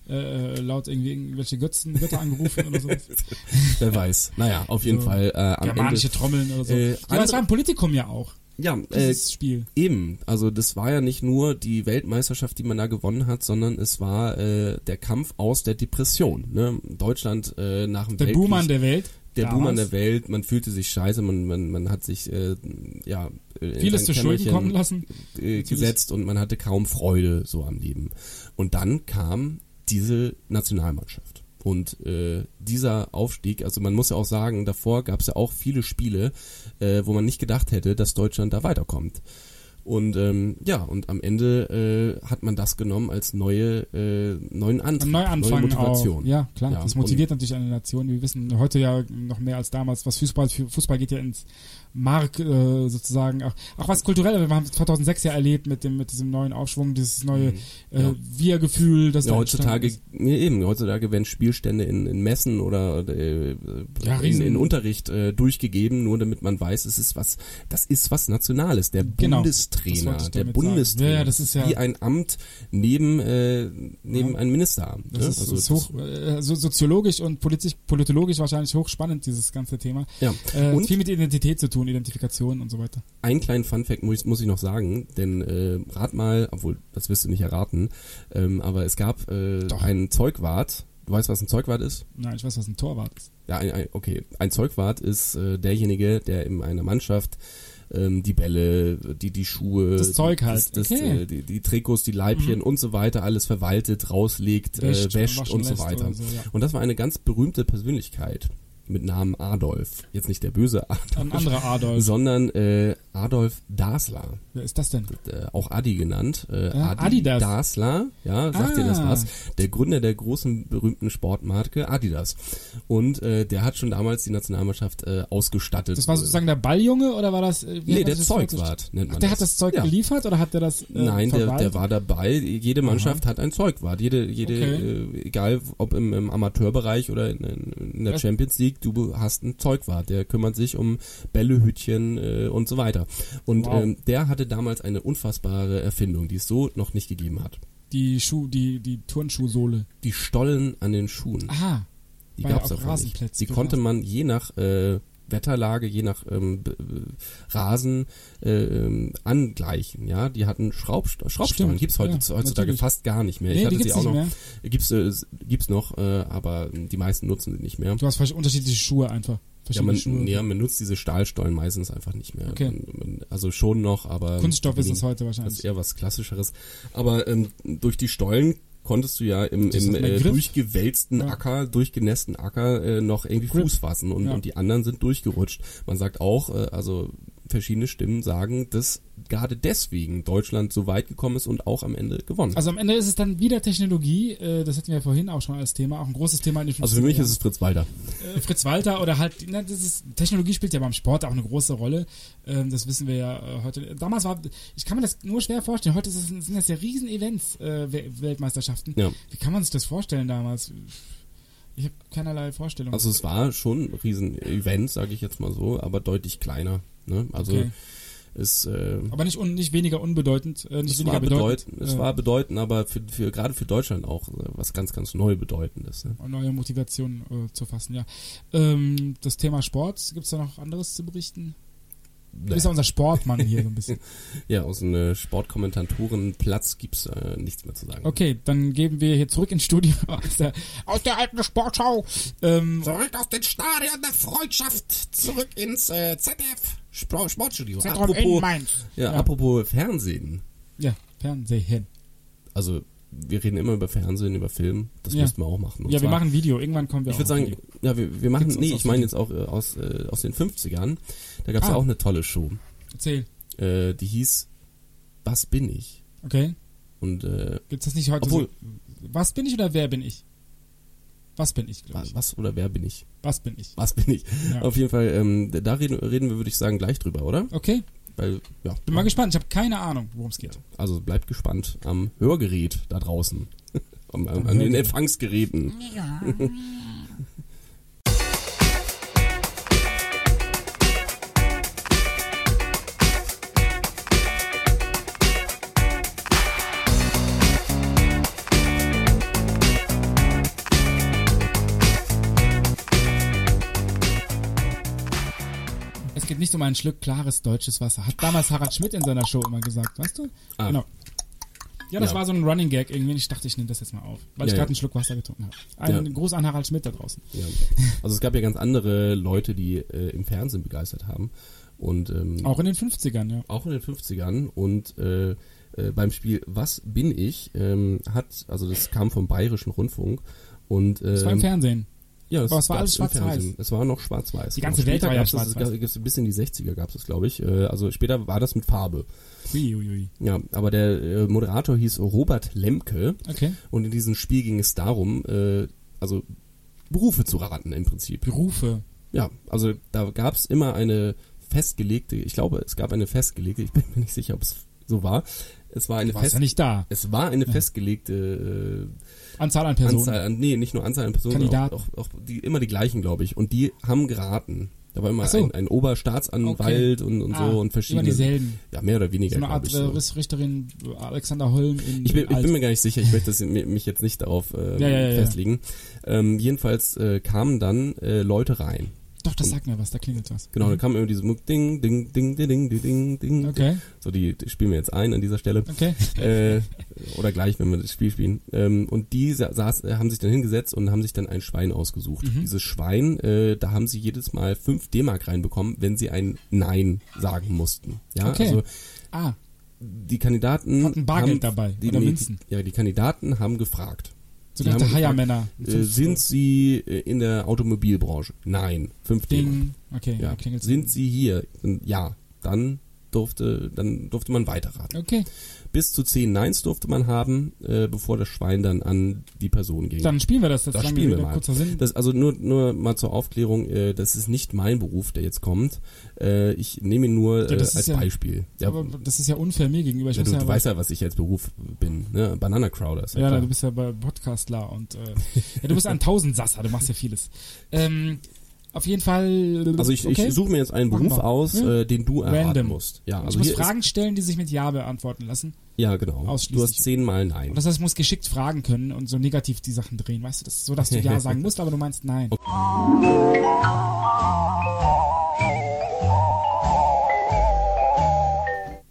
äh, äh, laut irgendwie irgendwelche Götzen, Götter angerufen oder so. Wer weiß. Naja, auf jeden So Fall äh, am Germanische Ende. Trommeln oder so. Äh, ja, aber es andere- war ein Politikum ja auch, Ja, äh, dieses Spiel. Eben, also das war ja nicht nur die Weltmeisterschaft, die man da gewonnen hat, sondern es war äh, der Kampf aus der Depression. Ne? Deutschland äh, nach dem Der Weltkrieg, Buhmann der Welt. der damals. Buhmann der Welt, man fühlte sich scheiße, man, man, man hat sich äh, ja äh, Vieles zu Schulden kommen lassen. äh, gesetzt und man hatte kaum Freude so am Leben. Und dann kam diese Nationalmannschaft. Und äh, dieser Aufstieg, also man muss ja auch sagen, davor gab es ja auch viele Spiele, äh, wo man nicht gedacht hätte, dass Deutschland da weiterkommt. Und ähm, ja, und am Ende äh, hat man das genommen als neue äh, neuen Antrieb, neue Motivation. Auch. Ja, klar. Ja, das motiviert natürlich eine Nation. Wir wissen heute ja noch mehr als damals, was Fußball, Fußball geht ja ins Mark äh, sozusagen, auch, auch was kulturell, wir haben 2006 ja erlebt mit dem mit diesem neuen Aufschwung, dieses neue äh, Ja. Wir-Gefühl, das Ja, heutzutage, ja, eben, heutzutage werden Spielstände in, in Messen oder äh, Ja, in, in Unterricht äh, durchgegeben, nur damit man weiß, es ist was, das ist was Nationales. Der Genau, Bundestrainer, der. Bundestrainer, Ja, ja, das ist ja- wie ein Amt neben äh, neben Ja. einem Ministeramt. Das ne? ist, also ist hoch, äh, so, soziologisch und politisch, politologisch wahrscheinlich hochspannend, dieses ganze Thema. ja. Äh, Und viel mit Identität zu tun, Identifikation und so weiter. einen kleinen Funfact muss ich, muss ich noch sagen, denn äh, rat mal, obwohl das wirst du nicht erraten, ähm, aber es gab äh, Doch. einen Zeugwart. Du weißt, was ein Zeugwart ist? Nein, ich weiß, was ein Torwart ist. Ja, ein, ein, okay. Ein Zeugwart ist äh, derjenige, der in einer Mannschaft ähm, die Bälle, die die Schuhe, Das Zeug halt, das, das, okay. äh, die, die Trikots, die Leibchen und so weiter alles verwaltet, rauslegt, Wäscht, äh, wäscht und so weiter. oder so, ja. Und das war eine ganz berühmte Persönlichkeit mit Namen Adolf. Jetzt nicht der böse Adolf, Ein anderer Adolf. sondern äh, Adolf Dassler, Wer ist das denn? äh, auch Adi genannt. Äh, Ja, Adi Adidas. Dassler, ja, sagt dir das Ah. was? Der Gründer der großen berühmten Sportmarke Adidas. Und äh, der hat schon damals die Nationalmannschaft äh, ausgestattet. Das war sozusagen der Balljunge oder war das? äh, wie Nee, der das Zeugwart nennt man Ach, der das. hat das Zeug Ja. geliefert oder hat der das? Äh, Nein, der, der war dabei. Jede Mannschaft hat ein Zeugwart. Jede, jede, Okay. äh, egal ob im, im Amateurbereich oder in, in der Was- Champions League, du hast einen Zeugwart. Der kümmert sich um Bälle, Hütchen äh, und so weiter. Und Wow. ähm, der hatte damals eine unfassbare Erfindung, die es so noch nicht gegeben hat. Die Schuh, die die Turnschuhsohle. Die Stollen an den Schuhen. Aha. Die ja gab's auf davon nicht. Die konnte man je nach äh, Wetterlage, je nach ähm, b- Rasen äh, ähm, angleichen. Ja, die hatten Schraubst Schraubstollen. Gibt's heute, ja, heutzutage natürlich. fast gar nicht mehr. Nee, ich die hatte sie auch noch. mehr. Gibt's äh, gibt's noch, äh, aber die meisten nutzen sie nicht mehr. Du hast vielleicht unterschiedliche Schuhe einfach. Ja man, Schuhe. ja, man nutzt diese Stahlstollen meistens einfach nicht mehr. Okay. Man, man, also schon noch, aber Kunststoff ist es heute Das ist wahrscheinlich. eher was Klassischeres. Aber ähm, durch die Stollen konntest du ja im, im äh, durchgewälzten Ja. Acker, durchgenässten Acker äh, noch irgendwie Grip. Fuß fassen und, Ja. und die anderen sind durchgerutscht. Man sagt auch, äh, also verschiedene Stimmen sagen, dass gerade deswegen Deutschland so weit gekommen ist und auch am Ende gewonnen hat. Also am Ende ist es dann wieder Technologie, äh, das hatten wir vorhin auch schon als Thema, auch ein großes Thema in den 50er Also für mich Jahren. ist es Fritz Walter. äh, Fritz Walter oder halt, na, das ist, Technologie spielt ja beim Sport auch eine große Rolle. Ähm, das wissen wir ja äh, heute. Damals war, ich kann mir das nur schwer vorstellen. Heute es, sind das ja Riesen-Events, äh, We- Weltmeisterschaften. Ja. Wie kann man sich das vorstellen damals? Ich habe keinerlei Vorstellung. Also es war schon ein Riesen-Event, sage ich jetzt mal so, aber deutlich kleiner. Ne? Also Okay. Es äh, aber nicht, un, nicht weniger unbedeutend, äh, nicht es weniger war bedeutend. es äh, war bedeutend, aber für, für gerade für Deutschland auch äh, was ganz, ganz neu bedeutendes. Ne? neue Motivation äh, zu fassen, ja. Ähm, das Thema Sport, gibt's da noch anderes zu berichten? Du bist ja unser Sportmann hier so ein bisschen. Ja, aus dem äh, Sportkommentatorenplatz gibt's äh, nichts mehr zu sagen. Okay, dann geben wir hier zurück ins Studio aus der, aus der alten Sportschau. Ähm, Zurück aus den Stadion der Freundschaft, zurück ins äh, ZDF Sport Sportstudio. Zentrum in apropos- Mainz. Ja, Ja. apropos Fernsehen. Ja, Fernsehen. Also wir reden immer über Fernsehen, über Film. Das Ja. müssten wir auch machen. Und Ja, wir machen Video. Irgendwann kommen wir Ich würde sagen, Video. ja, wir, wir machen, Gibt's nee, ich meine jetzt auch äh, aus, äh, aus den 50ern. Da gab's Ah. ja auch eine tolle Show. Erzähl. Äh, die hieß Was bin ich? Okay. Und äh, Gibt's das nicht heute Obwohl- so? Was bin ich oder wer bin ich? Was bin ich, glaube was, ich. was oder wer bin ich? Was bin ich? Was bin ich? Ja. Auf jeden Fall, ähm, da reden, reden wir, würde ich sagen, gleich drüber, oder? Okay, Weil, ja. bin mal gespannt. Ich habe keine Ahnung, worum es geht. Also bleibt gespannt am Hörgerät da draußen. am, am, Am an den. Empfangsgeräten. Es nicht um einen Schluck klares deutsches Wasser. Hat damals Harald Schmidt in seiner Show immer gesagt, weißt du? Ah. Genau. Ja, das Ja. war so ein Running Gag irgendwie. Ich dachte, ich nehme das jetzt mal auf, weil ich Ja, gerade ja. einen Schluck Wasser getrunken habe. Ein. Gruß an Harald Schmidt da draußen. Also es gab ja ganz andere Leute, die äh, im Fernsehen begeistert haben. Und ähm, Auch in den 50ern, ja. auch in den 50ern und äh, äh, beim Spiel Was bin ich ähm, hat, also das kam vom Bayerischen Rundfunk und äh, Das war im Fernsehen. Ja, aber es war alles schwarz-weiß. Es war noch schwarz-weiß. Die ganze Genau. Welt war ja es- schwarz-weiß. es bis in die 60er gab es, glaube ich. Äh, also später war das mit Farbe. Ui, ui, ui. Ja, aber der äh, Moderator hieß Robert Lemke Okay. und in diesem Spiel ging es darum, äh, also Berufe zu raten im Prinzip. Berufe. Ja, also da gab es immer eine festgelegte, ich glaube, es gab eine festgelegte, ich bin mir nicht sicher, ob es so war. Es war eine Du warst fest, ja nicht da. es war eine festgelegte Anzahl an äh, Personen. Anzahl an, nee, nicht nur Anzahl an Personen, auch, Kandidaten. auch, auch die, immer die gleichen, glaube ich. Und die haben geraten. Da war immer so. ein, ein Oberstaatsanwalt und, und Ah, so und verschiedene. Immer dieselben. Ja, mehr oder weniger, So eine Art ich. äh, So. Riss- Richterin äh, Alexander Holm in Ich bin, ich bin mir gar nicht sicher, ich möchte das, mi- mich jetzt nicht darauf äh, Ja, ja, ja, ja. festlegen. Ähm, jedenfalls äh, kamen dann äh, Leute rein. Doch, das sagt mir was, da klingelt was. Genau, da mhm. kam immer dieses Ding, Ding, Ding, Ding, Ding, Ding, Ding. Okay. So, die, die spielen wir jetzt ein an dieser Stelle. Okay. Äh, oder gleich, wenn wir das Spiel spielen. Ähm, und die saß, äh, haben sich dann hingesetzt und haben sich dann ein Schwein ausgesucht. Mhm. Dieses Schwein, äh, da haben sie jedes Mal 5 D-Mark reinbekommen, wenn sie ein Nein sagen mussten. Ja, okay. also. Ah. Die Kandidaten. Hatten Bargeld haben, dabei. Die, oder Münzen. Ja, die Kandidaten haben gefragt sogenannte Heiermänner. Äh, sind sie äh, in der Automobilbranche? Nein. Fünf. Ding. Okay, Ja. Sind sie hier? Ja. Dann durfte, dann durfte man weiterraten. Okay. Bis zu zehn Neins durfte man haben, äh, bevor das Schwein dann an die Person ging. Dann spielen wir das jetzt Das spielen wir mal. Das, also nur, nur mal zur Aufklärung, äh, das ist nicht mein Beruf, der jetzt kommt. Äh, ich nehme ihn nur äh, ist als ja- Beispiel. Ja, aber das ist ja unfair mir gegenüber. Ich ja, du, ja du weißt ja, was ich als Beruf bin. Ne? Banana Crowder ja, Ja, du bist ja bei Podcastler und äh, ja, du bist ein Tausendsasser, du machst ja vieles. Ähm, auf jeden Fall. Also ich, okay. ich suche mir jetzt einen Beruf aus, Ja. äh, den du erraten Random. musst. Ja, ich also muss hier Fragen stellen, die sich mit Ja beantworten lassen. ja genau. Du hast zehnmal Nein. Und das heißt, ich muss geschickt fragen können und so negativ die Sachen drehen, weißt du, das ist so, dass du Ja sagen musst, aber du meinst Nein.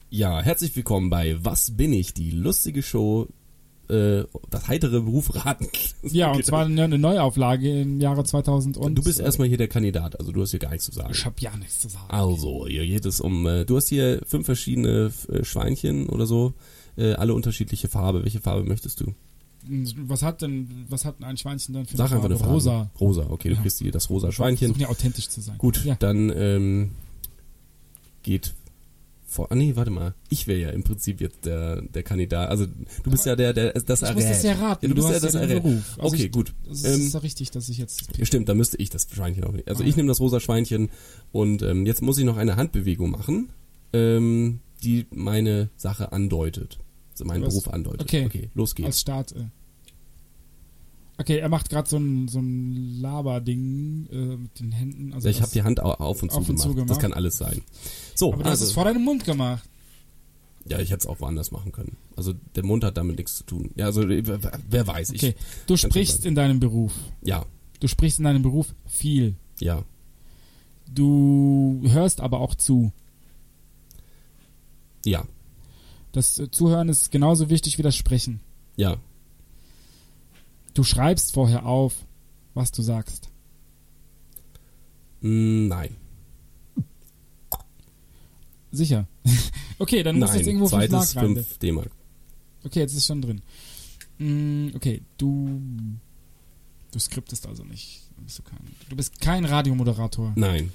Ja, herzlich willkommen bei Was bin ich? Die lustige Show, äh, das heitere Beruf raten. Ja, und zwar eine, eine Neuauflage im Jahre 2000 und. du bist erstmal hier der Kandidat, also du hast hier gar nichts zu sagen. Ich hab ja nichts zu sagen. Also, hier geht es um, äh, du hast hier fünf verschiedene äh, Schweinchen oder so, äh, alle unterschiedliche Farbe. Welche Farbe möchtest du? Was hat denn, was hat ein Schweinchen dann für Sag einfach eine Farbe. Rosa. Rosa, okay, du Ja. kriegst hier das rosa Versuchen Schweinchen. ja authentisch zu sein. Gut, Ja. dann ähm, geht vor. Ah nee, warte mal. Ich wäre ja im Prinzip jetzt der, der Kandidat. Also du bist ja der, der das Ich errät. muss das ja raten. Ja, du bist ja das. Beruf. Also okay, ich, gut. Das Ähm, ist ja richtig, dass ich jetzt. Ja, stimmt, dann müsste ich das Schweinchen auch nicht. Also Ah. ich nehme das rosa Schweinchen und ähm, jetzt muss ich noch eine Handbewegung machen, ähm, die meine Sache andeutet. Also meinen Was? Beruf andeutet. Okay. okay los geht's. Als Start. Äh. Okay, er macht gerade so ein, so ein Laberding äh, mit den Händen. Also ich habe das- die Hand au- auf und, zu, auf und gemacht. zu Das gemacht. kann alles sein. So, Aber du hast also, es vor deinem Mund gemacht. ja, ich hätte es auch woanders machen können. Also der Mund hat damit nichts zu tun. Ja, also wer wer weiß. Ich, Okay. Du schon sprichst in deinem Beruf. Ja, Du sprichst in deinem Beruf viel. ja, Du hörst aber auch zu. ja, Das Zuhören ist genauso wichtig wie das Sprechen. ja, Du schreibst vorher auf, was du sagst. Mm, nein, Sicher. okay, dann muss nein. jetzt irgendwo 5 Zweites Mark rein. 5 D-Mark. Okay, jetzt ist es schon drin. Mm, okay, du. Du skriptest also nicht. Bist du, kein, du bist kein Radiomoderator. Nein,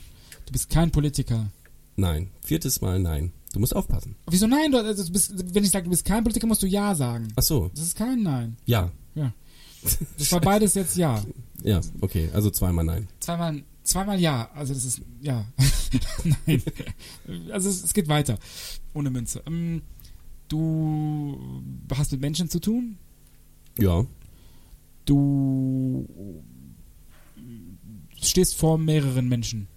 Du bist kein Politiker. nein. Viertes Mal nein. Du musst aufpassen. Wieso nein? Du, also, du bist, wenn ich sage, du bist kein Politiker, musst du Ja sagen. Ach so, Das ist kein Nein. ja, Ja. Das war beides jetzt Ja. ja, okay. Also zweimal nein. Zweimal, zweimal Ja. Also das ist Ja. nein. Also es, es geht weiter. Ohne Münze. Ähm, du hast mit Menschen zu tun. Ja, Du stehst vor mehreren Menschen.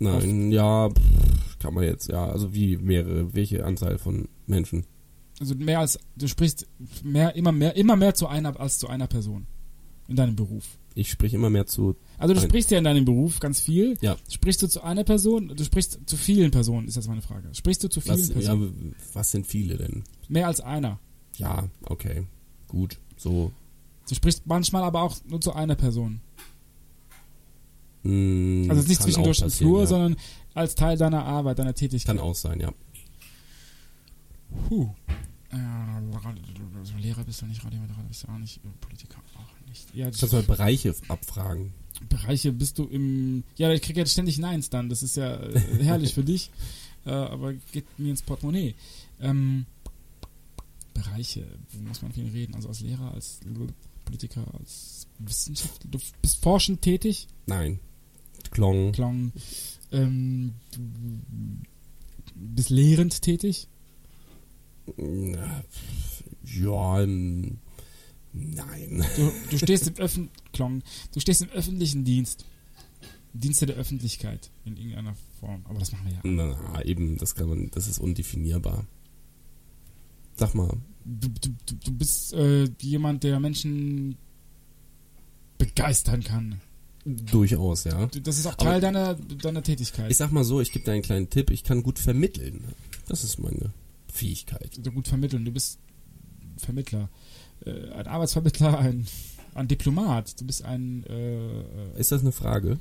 nein, ja, pff, kann man jetzt, ja, also wie mehrere, welche Anzahl von Menschen? Also mehr als du sprichst mehr immer mehr immer mehr zu einer als zu einer Person in deinem Beruf. Ich sprich immer mehr zu, Also du sprichst ja in deinem Beruf ganz viel. ja, Sprichst du zu einer Person? Du sprichst zu vielen Personen, ist jetzt meine Frage. Sprichst du zu vielen was, ja, Personen? was sind viele denn? Mehr als einer. Ja, okay, gut, so, Du sprichst manchmal aber auch nur zu einer Person. mh, Also nicht zwischendurch im Flur, ja. sondern als Teil deiner Arbeit, deiner Tätigkeit. Kann auch sein, ja. Puh. Also Lehrer bist du nicht, Radiomoderator bist du auch nicht, Politiker auch nicht. Ja, Kannst du Bereiche abfragen? Bereiche bist du im. Ja, ich krieg ja ständig Neins dann. Das ist ja äh, herrlich für dich. Äh, aber geht mir ins Portemonnaie. Ähm, Bereiche, wo muss man viel reden? Also als Lehrer, als Politiker, als Wissenschaftler. Du bist forschend tätig, Nein. Klong, Klong. Ähm, du bist lehrend tätig. Na, ja, ähm, nein. Du, du stehst im Öffn Klong. Du stehst im öffentlichen Dienst. Dienste der Öffentlichkeit in irgendeiner Form. Aber das machen wir ja. Na, eben, das kann man, das ist undefinierbar. Sag mal, du, du, du- bist äh, jemand, der Menschen begeistern kann. durchaus, ja. Das ist auch Aber- Teil deiner, deiner Tätigkeit. Ich sag mal so, ich gebe dir einen kleinen Tipp, ich kann gut vermitteln. Das ist meine Fähigkeit. Du gut vermitteln. Du bist Vermittler. Äh, ein Arbeitsvermittler, ein, ein Diplomat. Du bist ein. Äh, Ist das eine Frage?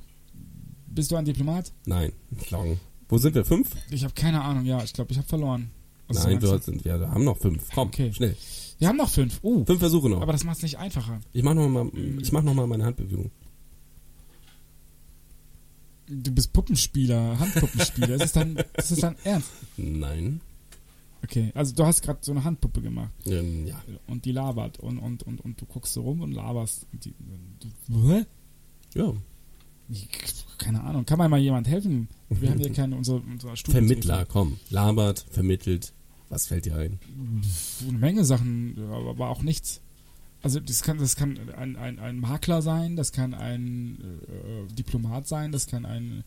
bist du ein Diplomat? Nein. Klong. Wo sind wir? Fünf? Ich habe keine Ahnung. Ja, ich glaube, ich habe verloren. Also Nein, so wir, sind, wir haben noch fünf. Komm, Okay. schnell. wir haben noch fünf. Uh, Fünf Versuche noch. aber das macht es nicht einfacher. ich mach noch mal, ich mach noch mal meine Handbewegung. Du bist Puppenspieler, Handpuppenspieler. das ist dann, das ist dann ernst. Nein. Okay, also du hast gerade so eine Handpuppe gemacht Ähm, ja. und die labert und, und, und, und du guckst so rum und laberst. Und die, du, hä? Ja. Ich- Keine Ahnung, kann mir mal jemand helfen? Wir haben hier keine, unser, unser Studio. Vermittler, komm. Labert, vermittelt. Was fällt dir ein? Eine Menge Sachen, aber, auch nichts. Also das kann, das kann ein, ein, ein Makler sein, das kann ein äh, Diplomat sein, das kann ein, äh,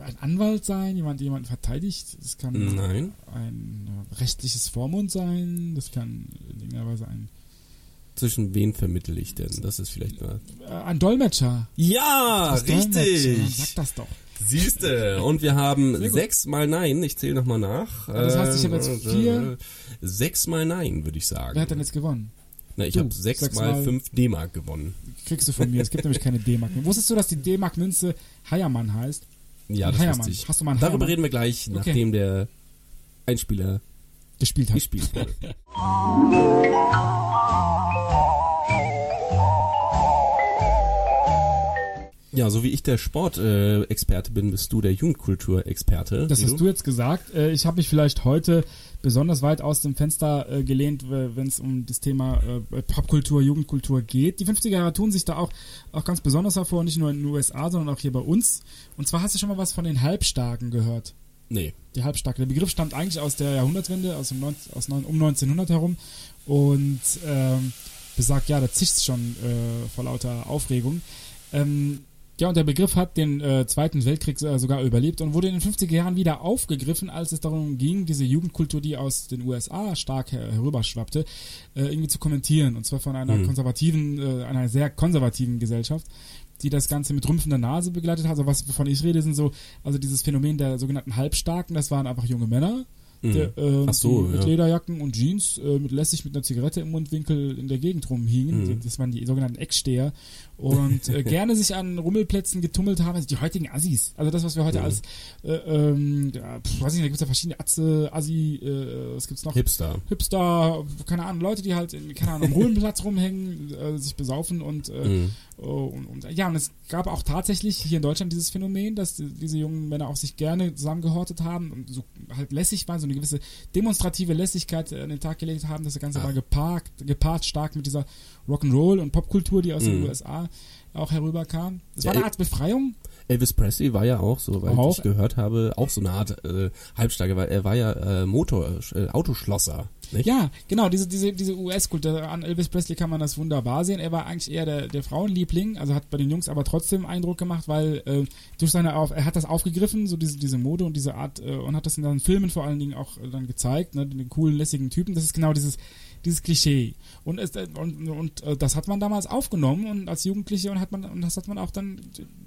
ein Anwalt sein, jemand, der jemanden verteidigt, das kann Nein. ein äh, rechtliches Vormund sein, das kann in irgendeiner Weise ein, Zwischen wen vermittel ich denn? Das ist vielleicht mal. äh, ein Dolmetscher. Ja, Das Dolmetscher, richtig. Sag das doch. Siehste. Und wir haben sechs mal Nein. Ich zähle nochmal nach. Das heißt, ich habe jetzt Äh, vier- Sechs mal Nein, würde ich sagen. Wer hat denn jetzt gewonnen? Na, ich habe sechs, sechs mal mal- fünf D-Mark gewonnen. Kriegst du von mir. Es gibt nämlich keine D-Mark. Wusstest du, dass die D-Mark-Münze Heiermann heißt? Ja, das Heiermann. wusste ich. Hast du mal einen Darüber Heiermann? reden wir gleich, Okay. nachdem der Einspieler Gespielt hat. gespielt wurde. Ja, so wie ich der Sportexperte Experte bin, bist du der Jugendkulturexperte. Das hast du jetzt gesagt. Äh, ich habe mich vielleicht heute besonders weit aus dem Fenster äh, gelehnt, wenn es um das Thema äh, Popkultur, Jugendkultur geht. Die 50er Jahre tun sich da auch, auch ganz besonders hervor, nicht nur in den USA, sondern auch hier bei uns. Und zwar hast du schon mal was von den Halbstarken gehört. Nee. Die Halbstarke. Der Begriff stammt eigentlich aus der Jahrhundertwende, aus, dem 19, aus um 1900 herum und ähm, besagt, ja, da zischt's schon äh, vor lauter Aufregung. Ähm, ja, und der Begriff hat den äh, Zweiten Weltkrieg äh, sogar überlebt und wurde in den 50er Jahren wieder aufgegriffen, als es darum ging, diese Jugendkultur, die aus den USA stark her herüberschwappte, äh, irgendwie zu kommentieren. Und zwar von einer Mhm. konservativen, äh, einer sehr konservativen Gesellschaft die das Ganze mit rümpfender Nase begleitet hat. Also was, wovon ich rede, sind so, also dieses Phänomen der sogenannten Halbstarken, das waren einfach junge Männer. Der, äh, so, mit ja. Lederjacken und Jeans äh, mit lässig mit einer Zigarette im Mundwinkel in der Gegend rumhingen. Mhm. Das waren die sogenannten Ecksteher. Und äh, gerne sich an Rummelplätzen getummelt haben, also die heutigen Assis. Also das, was wir heute Mhm. als, äh, ähm, ja, pf, weiß ich nicht, da gibt's ja verschiedene Atze, Assi, äh, was gibt's noch? Hipster. Hipster, keine Ahnung, Leute, die halt, in, keine Ahnung, am Ruhlenplatz rumhängen, äh, sich besaufen und, Mhm. Oh, und, und, ja, und es gab auch tatsächlich hier in Deutschland dieses Phänomen, dass die, diese jungen Männer auch sich gerne zusammengehortet haben und so halt lässig waren, so eine gewisse demonstrative Lässigkeit äh, an den Tag gelegt haben. Das Ganze Ah. war geparkt, gepaart stark mit dieser Rock'n'Roll und Popkultur, die aus den Mhm. USA auch herüberkam. Es war Ja, eine Art Befreiung. Elvis Presley war ja auch, soweit Auch. ich gehört habe, auch so eine Art äh, Halbstarke, weil er war ja äh, Motor, äh, Autoschlosser. Nicht? Ja, genau, diese, diese, diese US-Kultur. An Elvis Presley kann man das wunderbar sehen. Er war eigentlich eher der, der Frauenliebling, also hat bei den Jungs aber trotzdem Eindruck gemacht, weil äh, durch seine Auf er hat das aufgegriffen, so diese, diese Mode und diese Art, äh, und hat das in seinen Filmen vor allen Dingen auch äh, dann gezeigt, ne, den coolen, lässigen Typen. Das ist genau dieses, dieses Klischee. Und, es, äh, und, und äh, das hat man damals aufgenommen und als Jugendliche und hat man und das hat man auch dann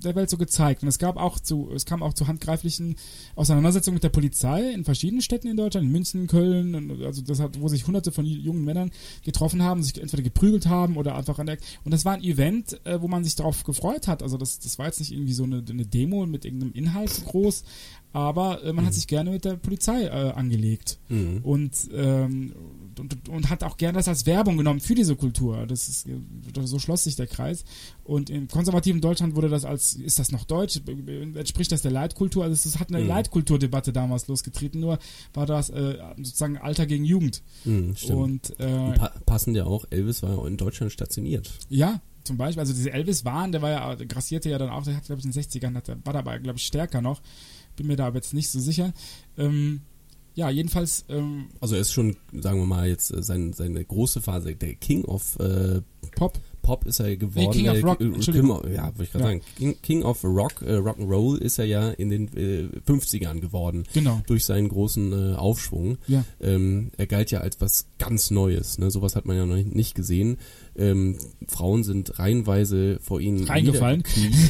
der Welt so gezeigt. Und es gab auch zu, es kam auch zu handgreiflichen Auseinandersetzungen mit der Polizei in verschiedenen Städten in Deutschland, in München, Köln, also das hat, wo sich hunderte von jungen Männern getroffen haben, sich entweder geprügelt haben oder einfach an der und das war ein Event, äh, wo man sich darauf gefreut hat. Also das, das war jetzt nicht irgendwie so eine, eine Demo mit irgendeinem Inhalt groß, aber äh, man hat sich gerne mit der Polizei äh, angelegt Mhm. und, ähm, und, und hat auch gerne das als Werbung genommen für diese Kultur. Das ist, so schloss sich der Kreis. Und im konservativen Deutschland wurde das als, ist das noch deutsch? Entspricht das der Leitkultur? Also es hat eine Mhm. Leitkulturdebatte damals losgetreten, nur war das äh, sozusagen Alter gegen Jugend. Mhm. Und äh, Pa passend ja auch, Elvis war ja in Deutschland stationiert. ja, zum Beispiel, also diese Elvis Wahn, der war ja, der grassierte ja dann auch, der hat, glaube ich, in den 60ern, hat, war dabei, glaube ich, stärker noch. Bin mir da aber jetzt nicht so sicher. Ähm, ja, jedenfalls, ähm, Also er ist schon, sagen wir mal, jetzt äh, sein, seine große Phase, der King of äh, Pop. Pop ist er geworden. King of äh, Rock, äh, ja, wollte ich gerade Ja. sagen. King, King of Rock, äh, Rock'n'Roll ist er ja in den äh, 50ern geworden. Genau. Durch seinen großen äh, Aufschwung. Ja. Ähm, er galt ja als was ganz Neues. Ne? Sowas hat man ja noch nicht, nicht gesehen. Ähm, Frauen sind reihenweise vor ihnen Reingefallen.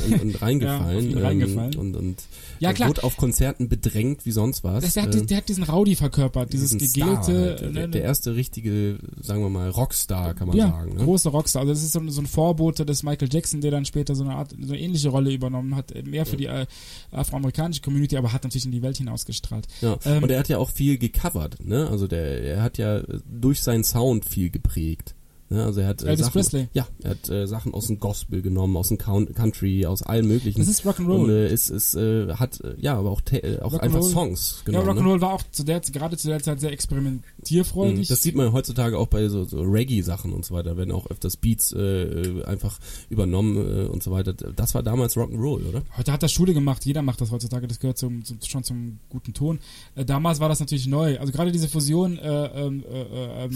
und, und Ja, reingefallen. ihn ähm, reingefallen. Und, und Ja, klar. wurde auf Konzerten bedrängt wie sonst was. Das, der, hat, Ähm, der hat diesen Rowdy verkörpert, dieses Star gegelte, halt, der, ne, der erste richtige, sagen wir mal, Rockstar, kann man ja, sagen. Ne? große Rockstar. Also das ist so, ein- so ein Vorbote des Michael Jackson, der dann später so eine Art, so eine ähnliche Rolle übernommen hat, mehr für die äh, afroamerikanische Community, aber hat natürlich in die Welt hinausgestrahlt. Ja. Ähm, und er hat ja auch viel gecovert, ne? Also der, er hat ja durch seinen Sound viel geprägt. Ne? Also er hat äh, Sachen, ja, er hat äh, Sachen aus dem Gospel genommen, aus dem Coun- Country, aus allen möglichen. Das ist Rock'n'Roll. Und äh, ist, ist, äh, hat äh, ja, aber auch, äh, auch einfach Songs Ja, genommen. ne? Rock'n'Roll war auch zu der, gerade zu der Zeit sehr experimentierfreudig. Mhm. Das sieht man heutzutage auch bei so, so Reggae-Sachen und so weiter, werden auch öfters Beats äh, äh, einfach übernommen äh, und so weiter. Das war damals Rock'n'Roll, oder? Heute hat das Schule gemacht, jeder macht das heutzutage, das gehört zum, zum, schon zum guten Ton. Äh, damals war das natürlich neu. Also gerade diese Fusion äh, ähm, äh, äh,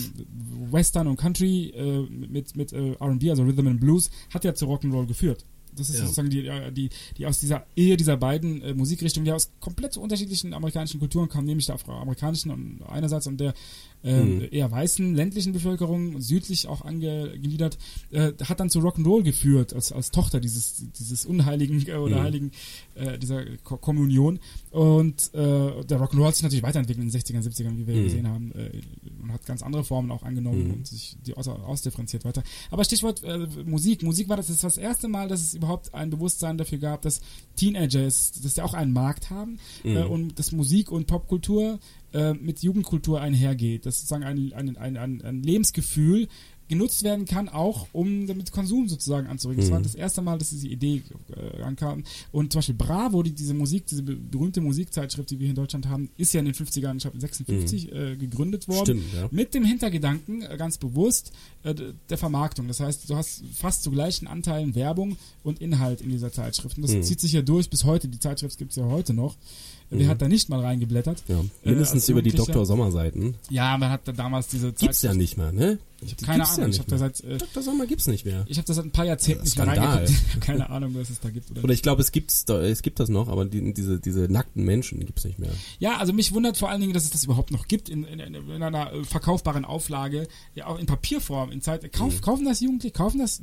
Western und Country äh, mit, mit äh, R&B, also Rhythm and Blues, hat ja zu Rock'n'Roll geführt. Das ist Ja. sozusagen die, äh, die, die aus dieser Ehe dieser beiden äh, Musikrichtungen, die aus komplett unterschiedlichen amerikanischen Kulturen kamen, nämlich der afroamerikanischen und einerseits und der ähm, Mhm. eher weißen ländlichen Bevölkerung, südlich auch angegliedert, äh, hat dann zu Rock'n'Roll geführt, als, als Tochter dieses, dieses unheiligen äh, oder Mhm. heiligen, äh, dieser Ko Kommunion. Und äh, der Rock'n'Roll hat sich natürlich weiterentwickelt in den 60ern, 70ern, wie wir Mhm. gesehen haben, äh, und hat ganz andere Formen auch angenommen Mhm. und sich die aus, ausdifferenziert weiter. Aber Stichwort äh, Musik. Musik war das, das ist das erste Mal, dass es überhaupt ein Bewusstsein dafür gab, dass Teenager, dass sie auch einen Markt haben Mhm. äh, und dass Musik und Popkultur äh, mit Jugendkultur einhergeht. Dass sozusagen ein, ein, ein, ein, ein Lebensgefühl genutzt werden kann, auch um damit Konsum sozusagen anzuregen. Das Mhm. war das erste Mal, dass diese Idee äh, ankam. Und zum Beispiel Bravo, die, diese Musik, diese be- berühmte Musikzeitschrift, die wir hier in Deutschland haben, ist ja in den 50ern, ich glaube 56 äh, gegründet worden. Mhm. Stimmt, ja. Mit dem Hintergedanken, äh, ganz bewusst, äh, der Vermarktung. Das heißt, du hast fast zu gleichen Anteilen Werbung und Inhalt in dieser Zeitschrift. Und das Mhm. zieht sich ja durch bis heute. Die Zeitschrift gibt es ja heute noch. Wer Mhm. hat da nicht mal reingeblättert? Ja, Äh, mindestens als über die. Dr. Sommer-Seiten. Ja, man hat da damals diese Gibt's ja nicht mehr, ne? Ich habe keine Ahnung. ja ich habe da seit äh, Dr. Sommer gibt's nicht mehr. ich habe da seit ein paar Jahrzehnten nicht mehr reingeguckt. Ich hab keine Ahnung, was es da gibt. Oder Oder ich glaube, es gibt's, da- es gibt das noch, aber die, diese, diese nackten Menschen gibt's nicht mehr. Ja, also mich wundert vor allen Dingen, dass es das überhaupt noch gibt in, in, in einer äh, verkaufbaren Auflage, ja auch in Papierform, in Zeit. Kauf, Kaufen das Jugendliche, kaufen das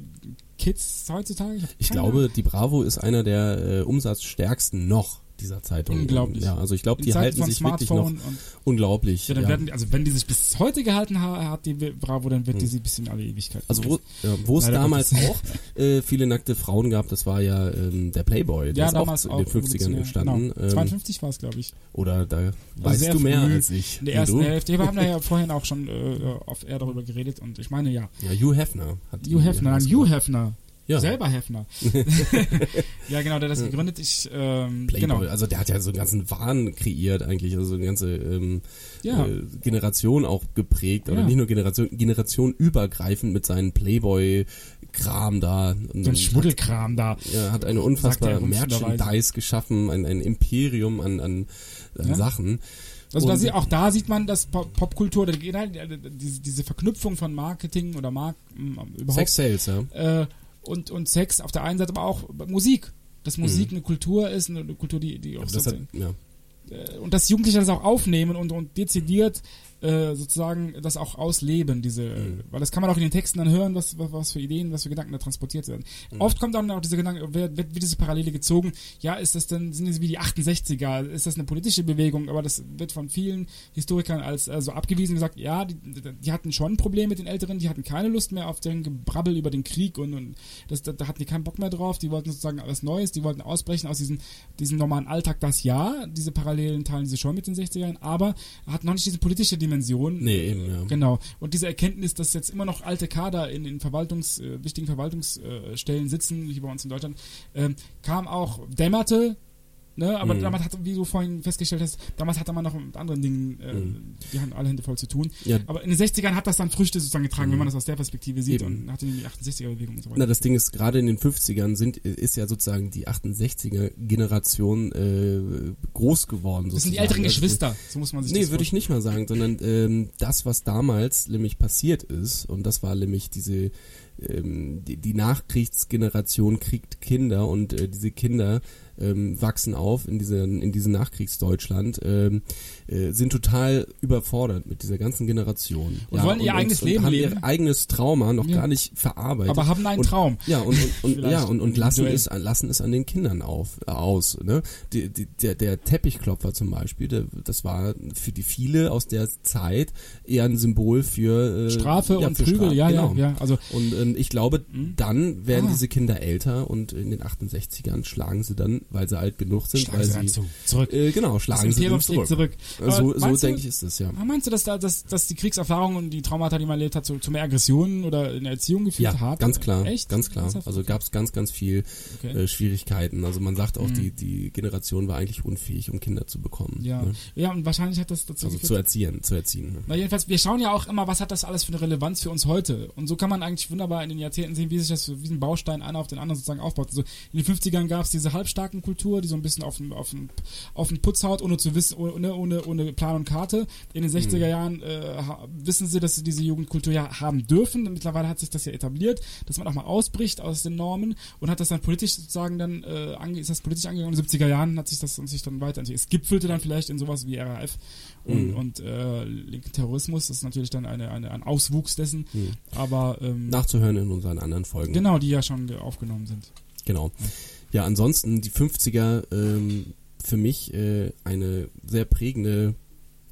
Kids heutzutage? hab Ich keine glaube, die Bravo ist einer der äh, umsatzstärksten noch dieser Zeitung. Unglaublich. Ja, also ich glaube, die halten sich wirklich noch Smartphone und unglaublich. ja, dann ja. werden also wenn die sich bis heute gehalten ha, hat, die Bravo, dann wird die sie bis in alle Ewigkeit. also wo, ja, wo es damals auch äh, viele nackte Frauen gab, das war ja ähm, der Playboy, der ja, ist damals auch in den 50ern revolutionär. entstanden. Genau. Ähm, 52 war es, glaube ich. oder da Also weißt du mehr als ich. In der ersten? Hälfte. Wir haben da ja vorhin auch schon äh, auf Air darüber geredet und ich meine ja. Ja, Hugh Hefner hat Hugh Hefner. Hugh Hefner. Ja. Selber Hefner. ja, genau, der hat das gegründet. Ich, ähm, Playboy, genau. also der hat ja so einen ganzen Wahn kreiert eigentlich, also so eine ganze ähm, Ja. äh, Generation auch geprägt, oder Ja. nicht nur Generation, Generation übergreifend mit seinen Playboy-Kram da. So ein Schmuddelkram da. Hat, ja, hat eine unfassbare er. Merchandise geschaffen, ein, ein Imperium an, an, an Ja. Sachen. Also da sie, auch da sieht man, dass Pop- Popkultur, oder diese, diese Verknüpfung von Marketing oder Mark, überhaupt Sex Sales, ja. äh, und, und Sex auf der einen Seite, aber auch Musik. Dass Musik eine Kultur ist, eine Kultur, die, die auch Mhm. das hat, sozusagen- ja. äh, und dass Jugendliche das auch aufnehmen und, und dezidiert äh, sozusagen das auch ausleben, diese, Mhm. weil das kann man auch in den Texten dann hören, was, was, was für Ideen, was für Gedanken da transportiert werden. Mhm. Oft kommt dann auch diese Gedanke, wird, wird diese Parallele gezogen, ja, ist das denn, sind das wie die 68er, ist das eine politische Bewegung, aber das wird von vielen Historikern als äh, so abgewiesen, gesagt, ja, die, die hatten schon ein Problem mit den Älteren, die hatten keine Lust mehr auf den Gebrabbel über den Krieg und, und das, da, da hatten die keinen Bock mehr drauf, die wollten sozusagen was Neues, die wollten ausbrechen aus diesem, diesem normalen Alltag, das ja, diese Parallelen teilen sie schon mit den 60ern, aber hat noch nicht diese politische Dimension. Nee, eben, ja. Genau. Und diese Erkenntnis, dass jetzt immer noch alte Kader in, in Verwaltungs, äh, wichtigen Verwaltungsstellen sitzen, hier bei uns in Deutschland, ähm, kam auch, dämmerte, ne, aber Mhm. damals hat, wie du vorhin festgestellt hast, damals hatte man noch mit anderen Dingen, äh, Mhm. die hatten alle Hände voll zu tun. Ja. Aber in den 60ern hat das dann Früchte sozusagen getragen, wenn man das aus der Perspektive sieht Mhm. Eben. und hatte die 68er-Bewegung und so weiter. Na, das Ding ist, gerade in den 50ern sind, ist ja sozusagen die 68er-Generation äh, groß geworden. das sind die sozusagen. älteren Also, Geschwister, so muss man sich Nee, das würde ich nicht mal sagen, sondern ähm, das, was damals nämlich passiert ist, und das war nämlich diese, ähm, die, die Nachkriegsgeneration kriegt Kinder und äh, diese Kinder ähm, wachsen auf in, diese, in diesem Nachkriegsdeutschland, ähm, äh, sind total überfordert mit dieser ganzen Generation. Und wollen ihr eigenes Leben haben leben. ihr eigenes Trauma noch Ja. gar nicht verarbeitet. Aber haben einen und, Traum. Ja, und, und, und, ja, und, und lassen, es, an- lassen es an den Kindern auf, äh, aus. Ne? Die, die, der, der Teppichklopfer zum Beispiel, der, das war für die viele aus der Zeit eher ein Symbol für äh, Strafe ja, und für Prügel, Strafe, ja, genau. ja, ja. Also Und ähm, ich glaube, dann werden Ah. diese Kinder älter und in den 68ern schlagen sie dann weil sie alt genug sind, Schlagen weil sie sie zu. Zurück. Äh, genau, schlagen sie dann zurück. zurück. So, Aber so du- denke ich ist das, ja. Meinst du, dass, da, dass, dass die Kriegserfahrung und die Traumata, die man erlebt hat, zu, zu mehr Aggressionen oder in der Erziehung geführt Ja, hat? ganz klar, Echt? ganz klar. Also gab es ganz, ganz viel Okay. Mhm. äh, Schwierigkeiten. Also man sagt auch, die, die Generation war eigentlich unfähig, um Kinder zu bekommen. ja. Ne? ja, und wahrscheinlich hat das dazu Also geführt. zu erziehen, zu erziehen. Ne? Na jedenfalls, wir schauen ja auch immer, was hat das alles für eine Relevanz für uns heute. Und so kann man eigentlich wunderbar in den Jahrzehnten sehen, wie sich das wie ein Baustein einer auf den anderen sozusagen aufbaut. Also in den 50ern gab es diese halbstarken Kultur, die so ein bisschen auf den, auf den, auf den Putz haut, ohne zu wissen, ohne, ohne, ohne Plan und Karte. In den 60er Jahren äh, wissen sie, dass sie diese Jugendkultur ja haben dürfen. Mittlerweile hat sich das ja etabliert, dass man auch mal ausbricht aus den Normen und hat das dann politisch sozusagen dann, äh, ange ist das politisch angegangen. In den 70er Jahren hat sich das sich dann weiterentwickelt. Es gipfelte dann vielleicht in sowas wie RAF und, und äh, linken Terrorismus. Das ist natürlich dann eine, eine, ein Auswuchs dessen. Aber ähm, Nachzuhören in unseren anderen Folgen. genau, die ja schon ge- aufgenommen sind. Genau. Ja, ansonsten die 50er ähm, für mich äh, eine sehr prägende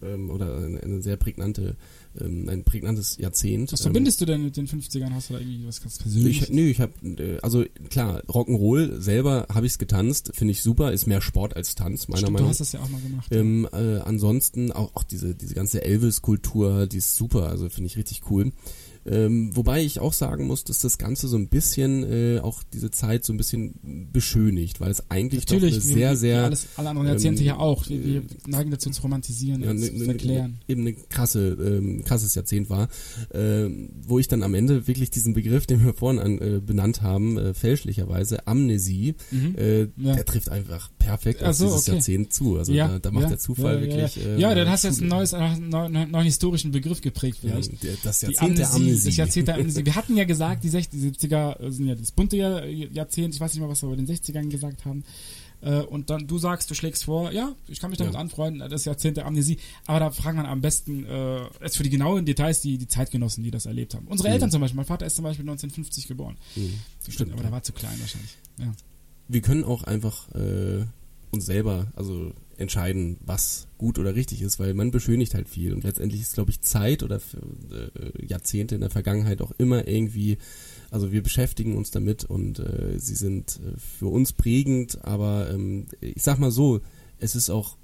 ähm, oder eine, eine sehr prägnante, ähm, ein prägnantes Jahrzehnt. Was Ähm, verbindest du denn mit den 50ern? Hast du da irgendwie was ganz Persönliches? Ich, nö, ich habe also klar, Rock'n'Roll selber habe ich's getanzt, finde ich super, ist mehr Sport als Tanz meiner Stimmt, du Meinung. hast das ja auch mal gemacht. Ähm, äh, ansonsten auch, auch diese diese ganze Elvis-Kultur, die ist super, also finde ich richtig cool. Ähm, wobei ich auch sagen muss, dass das Ganze so ein bisschen äh, auch diese Zeit so ein bisschen beschönigt, weil es eigentlich doch Natürlich, eine wie- sehr sehr alles, alle anderen Jahrzehnte ähm, ja auch. Wir, wir neigen dazu zu romantisieren ja, und ne, zu ne, verklären. eben eine krasse, ähm, krasses Jahrzehnt war, ähm, wo ich dann am Ende wirklich diesen Begriff, den wir vorhin an, äh, benannt haben, äh, fälschlicherweise Amnesie, äh, Mhm. Ja. der trifft einfach perfekt auf so, dieses okay. Jahrzehnt zu. Also da, da macht der Zufall ja, wirklich. Ja, äh, ja dann hast du jetzt ein Schule. neues, äh, einen neuen, neuen historischen Begriff geprägt Ja, vielleicht. das Die Jahrzehnt der Amnesie. Das Jahrzehnt der Amnesie. Wir hatten ja gesagt, die 60, die 70er sind ja das bunte Jahr- Jahrzehnt. Ich weiß nicht mal, was wir bei den 60ern gesagt haben. Äh, Und dann du sagst, du schlägst vor, ja, ich kann mich damit Ja. anfreunden, das Jahrzehnt der Amnesie. Aber da fragt man am besten, äh, jetzt für die genauen Details, die, die Zeitgenossen, die das erlebt haben. Unsere Eltern zum Beispiel, mein Vater ist zum Beispiel 1950 geboren. Stimmt, aber der war zu klein wahrscheinlich. Ja. Wir können auch einfach äh, uns selber also entscheiden, was gut oder richtig ist, weil man beschönigt halt viel und letztendlich ist, glaube ich, Zeit oder äh, Jahrzehnte in der Vergangenheit auch immer irgendwie, also wir beschäftigen uns damit und äh, sie sind äh, für uns prägend, aber ähm, ich sag mal so, es ist auch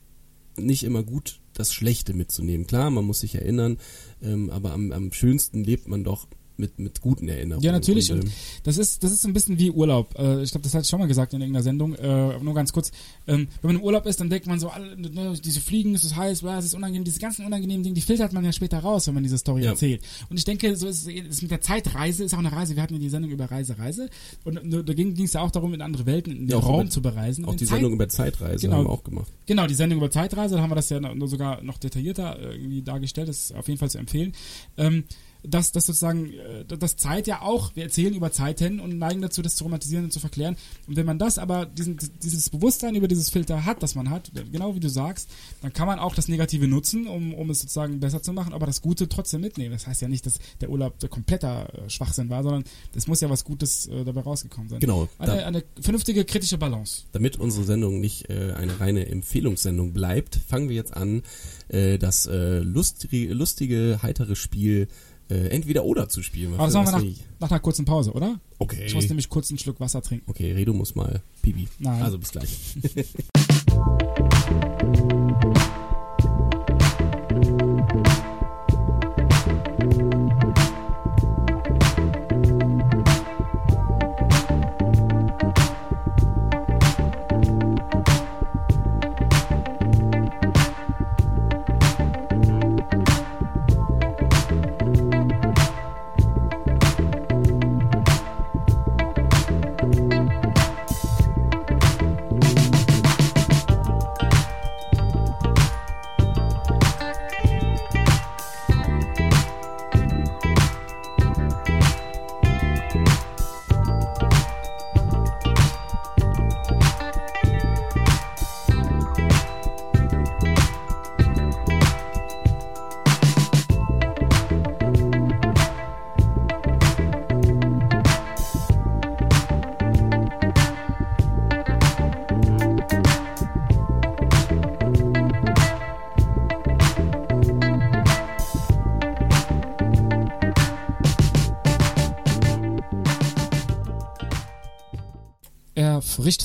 nicht immer gut, das Schlechte mitzunehmen. Klar, man muss sich erinnern, ähm, aber am, am schönsten lebt man doch mit, mit guten Erinnerungen. Ja, natürlich. Und, Und ähm, das ist, das ist ein bisschen wie Urlaub. Äh, ich glaube, das hatte ich schon mal gesagt in irgendeiner Sendung. Äh, nur ganz kurz. Ähm, wenn man im Urlaub ist, dann denkt man so, alle, ne, diese Fliegen, es ist heiß, bla, es ist unangenehm. Diese ganzen unangenehmen Dinge, die filtert man ja später raus, wenn man diese Story Ja. erzählt. Und ich denke, so ist es mit der Zeitreise, ist auch eine Reise. Wir hatten ja die Sendung über Reise, Reise. Und nur- da ging es ja auch darum, in andere Welten, in den Ja, Raum über- zu bereisen. auch die Zeit- Sendung über Zeitreise Genau. haben wir auch gemacht. Genau, die Sendung über Zeitreise, da haben wir das ja noch, sogar noch detaillierter äh, irgendwie dargestellt, das ist auf jeden Fall zu empfehlen. Ähm, dass, dass sozusagen, äh, dass Zeit ja auch, wir erzählen über Zeiten und neigen dazu, das zu romantisieren und zu verklären. Und wenn man das aber, diesen, dieses Bewusstsein über dieses Filter hat, das man hat, genau wie du sagst, dann kann man auch das Negative nutzen, um, um es sozusagen besser zu machen, aber das Gute trotzdem mitnehmen. Das heißt ja nicht, dass der Urlaub der kompletter äh, Schwachsinn war, sondern es muss ja was Gutes äh, dabei rausgekommen sein. Genau, Eine, eine vernünftige kritische Balance. Damit unsere Sendung nicht äh, eine reine Empfehlungssendung bleibt, fangen wir jetzt an, äh, das äh, lustige, lustige, heitere Spiel äh, entweder oder zu spielen. Aber machen wir nach, nach einer kurzen Pause, oder? Okay. Ich muss nämlich kurz einen Schluck Wasser trinken. Okay, Redo muss mal Pipi. Nein. Also bis gleich.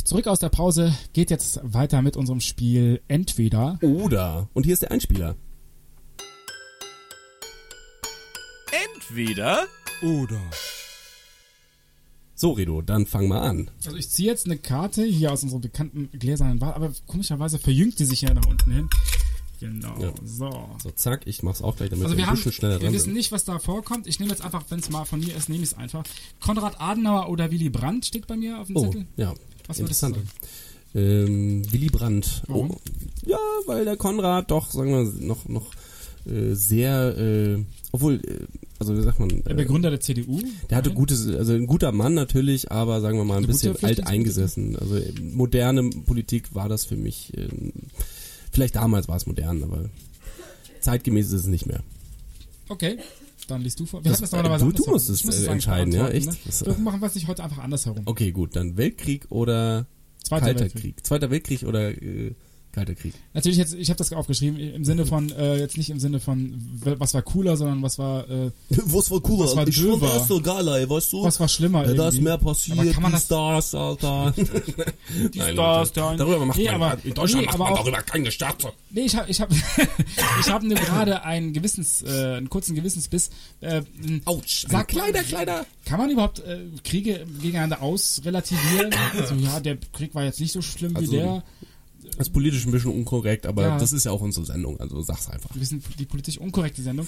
zurück aus der Pause geht jetzt weiter mit unserem Spiel Entweder. Oder. Und hier ist der Einspieler. Entweder Oder. So, Redo, dann fang mal an. Also ich ziehe jetzt eine Karte hier aus unserem bekannten gläsernen Wahl, aber komischerweise verjüngt die sich ja nach unten hin. Genau, Ja. so. So, zack, ich mach's auch gleich, damit Also wir wir ein haben, bisschen schneller wir dran wissen sind. nicht, was da vorkommt. Ich nehme jetzt einfach, wenn es mal von mir ist, nehme ich es einfach. Konrad Adenauer oder Willy Brandt steht bei mir auf dem Oh, Zettel. ja. Was Interessant. Ähm, Willy Brandt. Warum? Oh, ja, weil der Konrad doch, sagen wir, noch, noch äh, sehr, äh, obwohl, äh, also wie sagt man, Der äh, Begründer der CDU. der hatte Nein? gutes, also ein guter Mann natürlich, aber sagen wir mal ein Eine bisschen gute alt eingesessen. Also äh, moderne Politik war das für mich, äh, vielleicht damals war es modern, aber zeitgemäß ist es nicht mehr. Okay, dann liest du vor. Wir Das- das normalerweise du- du musst es, muss äh, entscheiden, ja, echt? Ne? Wir machen was nicht heute einfach andersherum. Okay, gut, dann Weltkrieg oder Zweiter Kalter Weltkrieg. Krieg. Zweiter Weltkrieg oder äh, Kalter Krieg. Natürlich jetzt, ich habe das aufgeschrieben im Sinne von äh, jetzt nicht im Sinne von was war cooler, sondern was war äh, Was war cooler? Was war ich fand das so geil, ey, weißt du? was war schlimmer. ja, da ist mehr passiert, Aber kann man die das- Stars, Alter. Die Nein, Stars, da- Darüber macht nee, man, aber, in Deutschland nee, macht aber man auch, darüber keine Scherze. Nee, ich habe ich hab, ich hab nur gerade einen Gewissens äh, einen kurzen Gewissensbiss. Äh, Autsch. Sag- Kleider, Kleider. kann man überhaupt äh, Kriege gegeneinander ausrelativieren? Also ja, der Krieg war jetzt nicht so schlimm Also, wie der. Das ist politisch ein bisschen unkorrekt, aber Ja. das ist ja auch unsere Sendung, also sag's einfach. Wir wissen die politisch unkorrekte Sendung.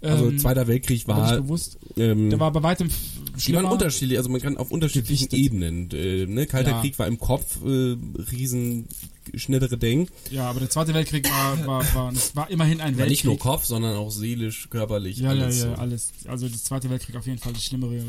Also Ähm, Zweiter Weltkrieg war bewusst. ähm, Der war bei weitem f- die waren schlimmer. unterschiedlich, also man kann auf unterschiedlichen Gewichtet. Ebenen. Äh, ne? Kalter Ja. Krieg war im Kopf äh, riesen schnellere Ding. Ja, aber der Zweite Weltkrieg war, war, war, war immerhin ein War Weltkrieg. nicht nur Kopf, sondern auch seelisch, körperlich, Ja, alles. ja, ja, so. alles. Also der Zweite Weltkrieg auf jeden Fall die schlimmere äh,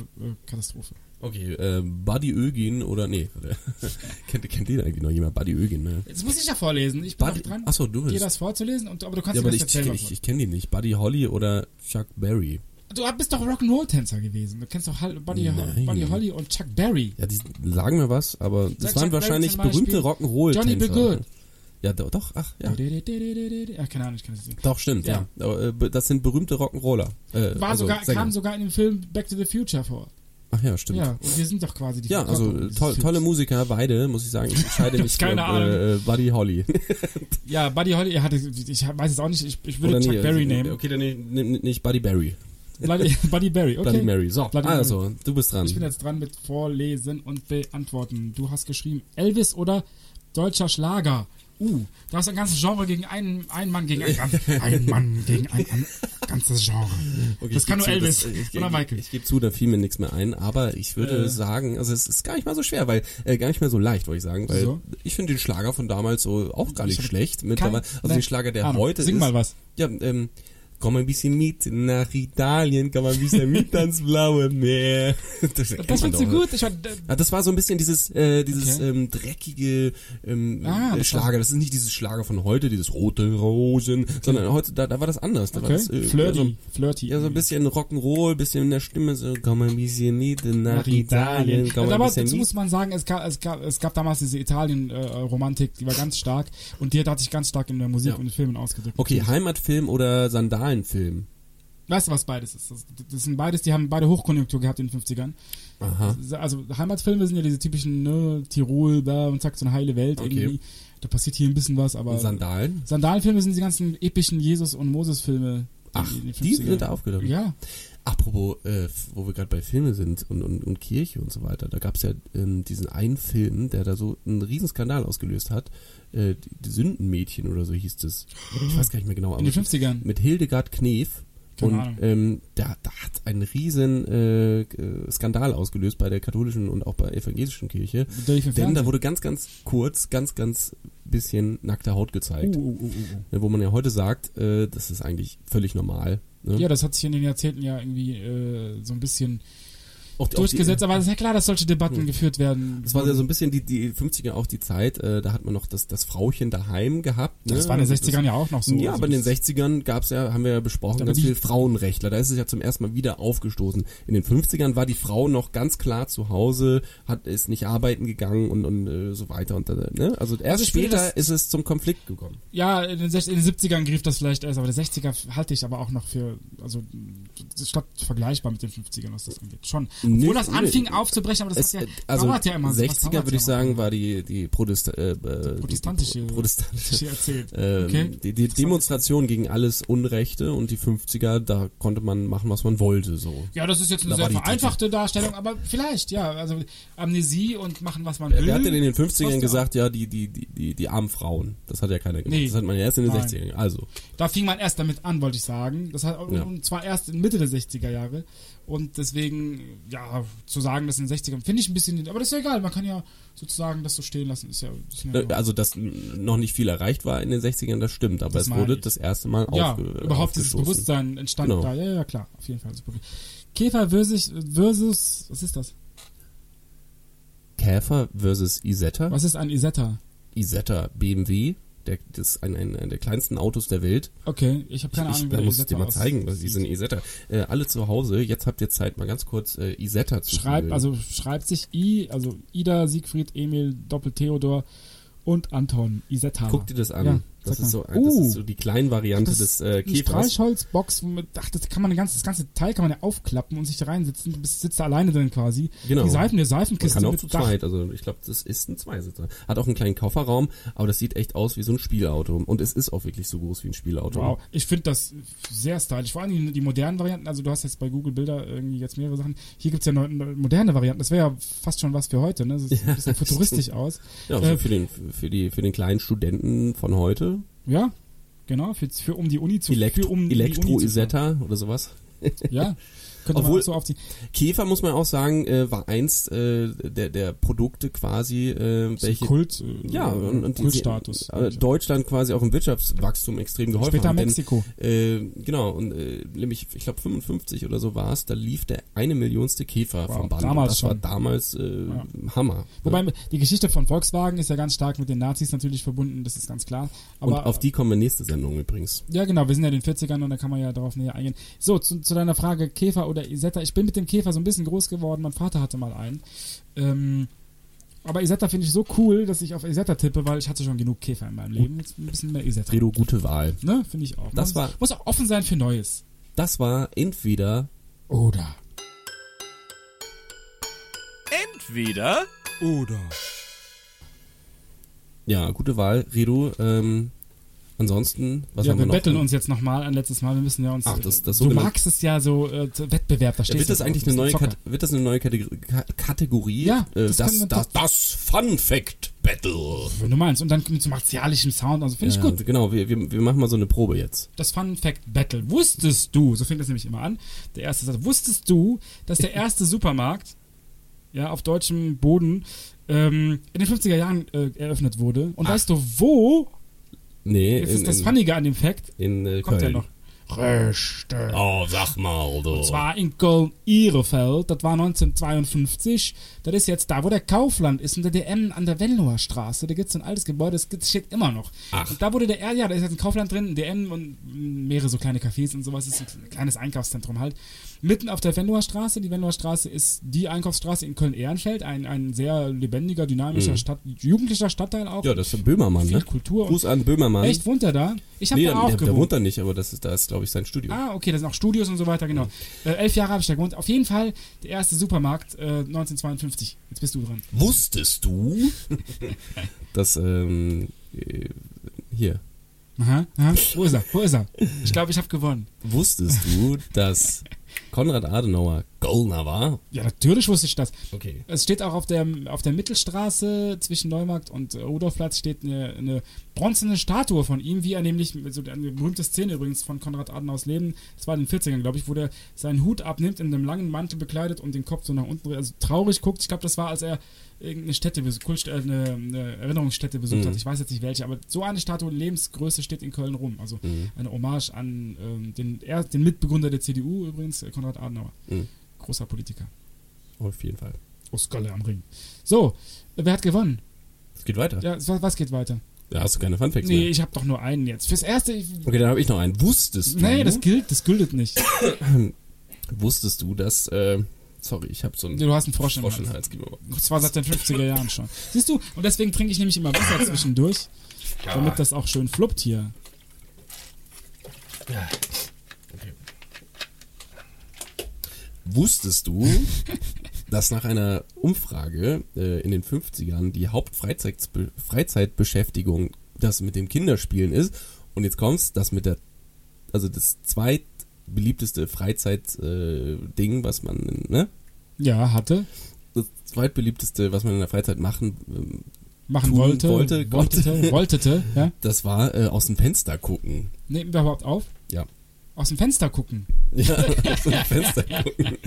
Katastrophe. Okay, äh, Buddy Ögin oder nee, kennt, kennt den eigentlich noch jemand? Buddy Ögin, ne? Jetzt muss ich ja vorlesen. Ich bin Buddy, dran, achso, du dir das vorzulesen, und, aber du kannst Ja, dir aber das ich, jetzt selber ich, ich kenne die nicht. Buddy Holly oder Chuck Berry. Du bist doch Rock'n'Roll-Tänzer gewesen. Du kennst doch Hall- Buddy, Nein. Buddy Holly und Chuck Berry. Ja, die sagen mir was, aber das Sag waren Chuck Berry wahrscheinlich zum Beispiel. berühmte Rock'n'Roll-Tänzer. Johnny B. Good. Ja, do, doch, ach, ja. Ja, keine Ahnung, ich kann das nicht. Doch, stimmt, ja. Aber, äh, be- das sind berühmte Rock'n'Roller. Äh, War also sogar, Sänger. kam sogar in dem Film Back to the Future vor. Ach ja, stimmt. Ja, und wir sind doch quasi die Ja, also äh, Films. tolle Musiker, beide, muss ich sagen. Ich entscheide mich keine für äh, Buddy Holly. Ja, Buddy Holly, er hatte, ich weiß es auch nicht, ich, ich würde Oder Chuck nee, Berry also, nehmen. Okay, dann nicht, nicht nicht Buddy Berry. Buddy, Buddy Berry, okay. Bloody Mary. So, Bloody also, du bist dran. Ich bin jetzt dran mit Vorlesen und Beantworten. Du hast geschrieben Elvis oder deutscher Schlager. Uh, da hast du ein ganzes Genre gegen einen, einen Mann gegen einen, ein Mann gegen ein, ein ganzes Genre. Okay, das ich kann nur zu, Elvis das- ich, oder ich, Michael. Ich gebe zu, da fiel mir nichts mehr ein, aber ich würde Äh. sagen, also es ist gar nicht mal so schwer, weil äh, gar nicht mehr so leicht, wollte ich sagen, weil Wieso? ich finde den Schlager von damals so auch gar nicht schlecht. Mittlerweile, also ne, den Schlager, der heute Sing ist. mal was. Ja, ähm, komm ein bisschen mit nach Italien, komm ein bisschen mit ans blaue Meer. Das, Das findest du doch. gut? Ich fand, äh, Ah, das war so ein bisschen dieses, äh, dieses Okay. ähm, dreckige ähm, Ah, äh, das war- Schlager. Das ist nicht dieses Schlager von heute, dieses rote Rosen, sondern heute, da, da war das anders. Da war okay. das, äh, Flirty. Ja, so, Flirty. ja, so ein bisschen Rock'n'Roll, bisschen in der Stimme, so komm ein bisschen mit nach, nach Italien, Italien. komm Ja, bisschen dazu muss man sagen, es gab, es gab, es gab damals diese Italien-Romantik, die war ganz stark und die hat sich ganz stark in der Musik Ja. und in den Filmen ausgedrückt. Okay, Heimatfilm oder Sandalenfilm? Weißt du, was beides ist? Das, das sind beides, die haben beide Hochkonjunktur gehabt in den 50ern. Aha. Also Heimatfilme sind ja diese typischen, ne, Tirol, da und zack, so eine heile Welt Okay. irgendwie. Da passiert hier ein bisschen was, aber Und Sandalen? Sandalenfilme sind die ganzen epischen Jesus- und Moses-Filme. Ach, die 50ern. sind da aufgenommen. Ja, Apropos, äh, wo wir gerade bei Filme sind und, und, und Kirche und so weiter, da gab es ja ähm, diesen einen Film, der da so einen riesen Skandal ausgelöst hat. Äh, die, die Sündenmädchen oder so hieß es. Ich weiß gar nicht mehr genau. in den aber 50ern. mit Hildegard Knef. Keine und ähm, da, da hat ein riesen äh, äh, Skandal ausgelöst bei der katholischen und auch bei der evangelischen Kirche. Denn da wurde ganz, ganz kurz, ganz, ganz bisschen nackte Haut gezeigt. uh, uh, uh, Wo man ja heute sagt, äh, das ist eigentlich völlig normal. Ne? Ja, das hat sich in den Jahrzehnten ja irgendwie äh, so ein bisschen auch, die- auch durchgesetzt, die, aber es ist ja klar, dass solche Debatten Hm. geführt werden. Das war ja so ein bisschen die, die 50er auch die Zeit, äh, da hat man noch das, das Frauchen daheim gehabt. Ne? das war in den Also 60ern ja auch noch so. Ja, Also aber in den das- 60ern gab's ja, haben wir ja besprochen, ganz viele Frauenrechtler. Da ist es ja zum ersten Mal wieder aufgestoßen. In den 50ern war die Frau noch ganz klar zu Hause, hat ist nicht arbeiten gegangen und, und äh, so weiter. Und, äh, ne? Also erst Also ich später das- ist es zum Konflikt gekommen. Ja, in den, 60, in den 70ern griff das vielleicht erst, aber der 60er halte ich aber auch noch für, also, das ist glaub, vergleichbar mit den 50ern, was das angeht. Schon. Obwohl das anfing aufzubrechen, aber das Es, hat ja, äh, also dauert ja immer so. Was 60er dauert würde ich ja sagen, war die die Protest äh, äh, Protestantische- die, protestantische erzählt. ähm, Okay. die, die Demonstration gegen alles Unrechte und die 50er, da konnte man machen, was man wollte, so. Ja, das ist jetzt eine Da sehr vereinfachte Darstellung, aber vielleicht, ja. Also Amnesie und machen, was man will. Wer hat denn in den 50ern Passt gesagt, ja, die, die, die, die, die armen Frauen? Das hat ja keiner gemacht. Nee. Das hat man ja erst in den Nein. 60ern. Also, Da fing man erst damit an, wollte ich sagen. Das hat, Ja. Und zwar erst in Mitte der 60er Jahre. Und deswegen, ja, zu sagen, das in den 60ern, finde ich ein bisschen, aber das ist ja egal. Man kann ja sozusagen das so stehen lassen. Ist ja, ist ja äh, also, dass noch nicht viel erreicht war in den 60ern, das stimmt, aber Das es wurde ich. das erste Mal ja, aufge überhaupt dieses. Bewusstsein entstand Genau. da. Ja, ja, klar. Auf jeden Fall. Käfer versus, versus, was ist das? Käfer versus Isetta. Was ist ein Isetta? Isetta BMW, der, das ist ein, ein, ein der kleinsten Autos der Welt. Okay, ich habe keine ich, Ahnung, da der muss ich dir mal zeigen, was aussieht. diese Isetta. Äh, alle zu Hause, jetzt habt ihr Zeit, mal ganz kurz äh, Isetta zu Schreibt, googeln. also schreibt sich I, also Ida, Siegfried, Emil, Doppel Theodor und Anton, Isetta. Guck dir das an. Ja, das, sag ist so, das Uh. ist so die Kleinvariante des äh, Käfers. Streichholzbox, womit, ach, das kann man ganzes, das ganze Teil kann man ja aufklappen und sich da reinsitzen. Du bist, sitzt da alleine drin quasi. Genau. Die Seifen, der Man Seifenkiste kann auch mit zu zweit, also ich glaube, das ist ein Zweisitzer. Hat auch einen kleinen Kofferraum, aber das sieht echt aus wie so ein Spielauto. Und es ist auch wirklich so groß wie ein Spielauto. Wow, ich finde das sehr stylisch. Vor allem die, die modernen Varianten, also du hast jetzt bei Google Bilder irgendwie jetzt mehrere Sachen. Hier gibt's ja neu, neu- moderne Varianten. Das wäre ja fast schon was für heute, ne? Das sieht ein bisschen futuristisch aus. Ja, also Äh, für, den, für, die, für den kleinen Studenten von heute. Ja, genau, für, für um die Uni zu Elektro, für um zu Elektro-Isetta oder sowas. Ja, könnte Obwohl- man so auf die. Käfer, muss man auch sagen, äh, war eins äh, der, der Produkte quasi, äh, welche Kult, äh, ja, und, und die- Kultstatus. äh, Deutschland quasi auch im Wirtschaftswachstum extrem geholfen Später haben. denn, Mexiko. Äh, genau, und äh, nämlich, ich glaube 55 oder so war es, da lief der eine Millionste Käfer Wow, vom Band. damals das war schon. damals äh, Hammer. Wobei die Geschichte von Volkswagen ist ja ganz stark mit den Nazis natürlich verbunden, das ist ganz klar. Aber und auf die kommen wir nächste Sendung übrigens. Ja, genau, wir sind ja in den 40ern und da kann man ja darauf näher eingehen. So, zu, zu deiner Frage Käfer oder Isetta. Ich bin mit dem Käfer so ein bisschen groß geworden. Mein Vater hatte mal einen. Ähm, aber Isetta finde ich so cool, dass ich auf Isetta tippe, weil ich hatte schon genug Käfer in meinem Leben. Jetzt ein bisschen mehr Isetta. Fredo, gute Wahl. Ne, finde ich auch. Das man war- muss auch offen sein für Neues. Das war entweder Oder. Entweder Oder. ja, gute Wahl, Redo. Ähm, ansonsten, was ja, haben wir wir noch? betteln uns jetzt nochmal ein letztes Mal. Wir müssen ja uns. Ach, das- das du sogenannte- magst es ja so äh, so Wettbewerb. Da Ja, wird du das eigentlich du eine neue, wird das eine neue Kategor- Ka Kategorie? Ja, äh, das das, wir- das, das, Fun Fact Battle. Wenn du meinst. Und dann mit so martialischem Sound. Also finde ich Ja, gut. Genau, wir, wir, wir machen mal so eine Probe jetzt. das Fun Fact Battle. Wusstest du, so fängt das nämlich immer an, der erste Satz, wusstest du, dass der erste Supermarkt ja, auf deutschem Boden ähm, in den 50er Jahren äh, eröffnet wurde? Und weißt du, wo? Nee, Jetzt in, ist das in, Funnige an dem Fact. in äh, Kommt Köln. ja noch. Richtig. Oh, sag mal, du. Und zwar in Köln-Ihrefeld, das war 1952. Das ist jetzt da, wo der Kaufland ist, unter der M an der Venloer Straße. Da gibt es ein altes Gebäude, das steht immer noch. Ach. Und da wurde der, ja, da ist jetzt ein Kaufland drin, ein DM und mehrere so kleine Cafés und sowas. Das ist ein kleines Einkaufszentrum halt. Mitten auf der Venloer Straße. Die Venloer Straße ist die Einkaufsstraße in Köln-Ehrenfeld. Ein, ein sehr lebendiger, dynamischer Stadt, jugendlicher Stadtteil auch. Mhm. Ja, das ist Böhmermann, Viel ne? Kultur. Gruß an Böhmermann. Echt, wohnt er da? Ich habe Nee, da der, auch der, der gewohnt. wohnt da nicht, aber das ist, da ist, glaube ich, sein Studio. Ah, okay, da sind auch Studios und so weiter, genau. Äh, elf Jahre habe ich da gewohnt. Auf jeden Fall der erste Supermarkt äh, 1952. Jetzt bist du dran. Wusstest du, dass, ähm, äh, hier, Aha, aha. Wo ist er? Wo ist er? Ich glaube, ich habe gewonnen. wusstest du, dass Konrad Adenauer Goldner war? Ja, natürlich wusste ich das. Okay. Es steht auch auf der, auf der Mittelstraße zwischen Neumarkt und äh, Rudolfplatz steht eine, eine bronzene Statue von ihm, wie er nämlich, so eine berühmte Szene übrigens von Konrad Adenauers Leben, das war in den 40ern, glaube ich, wo der seinen Hut abnimmt, in einem langen Mantel bekleidet und den Kopf so nach unten, also traurig guckt. Ich glaube, das war, als er irgendeine Stätte, besucht- äh, eine, eine Erinnerungsstätte besucht Mhm. hat. Ich weiß jetzt nicht welche, aber so eine Statue Lebensgröße steht in Köln rum. Also Mhm. eine Hommage an ähm, den, er, den Mitbegründer der CDU übrigens, äh, Konrad Adenauer. Mhm. Großer Politiker. Auf jeden Fall. Aus Galle am Ring. So, wer hat gewonnen? Es geht weiter. Ja, was, geht weiter? Da hast du keine Fun Facts Nee, mehr. ich habe doch nur einen jetzt. Fürs erste. Ich, Okay, dann habe ich noch einen. Wusstest du, nee, das gilt, das gilt nicht. wusstest du, dass, äh, sorry, ich habe so einen Du hast einen Frosch im Frosch im Hals. Und zwar seit den 50er Jahren schon. Siehst du? Und deswegen trinke ich nämlich immer Wasser zwischendurch, damit das auch schön fluppt hier. Wusstest du, dass nach einer Umfrage äh, in den 50ern die Hauptfreizeitbe Freizeitbeschäftigung das mit dem Kinderspielen ist? Und jetzt kommt's, das mit der, also das zweitbeliebteste Freizeitding, äh, was man, ne? Ja, hatte. Das zweitbeliebteste, was man in der Freizeit machen, ähm, Machen Tun wollte. wollte, Wolltete. Wolltete. Ja. das war äh, aus dem Fenster gucken. Nehmen wir überhaupt auf? Ja. Aus dem Fenster gucken. Ja, aus dem Fenster gucken.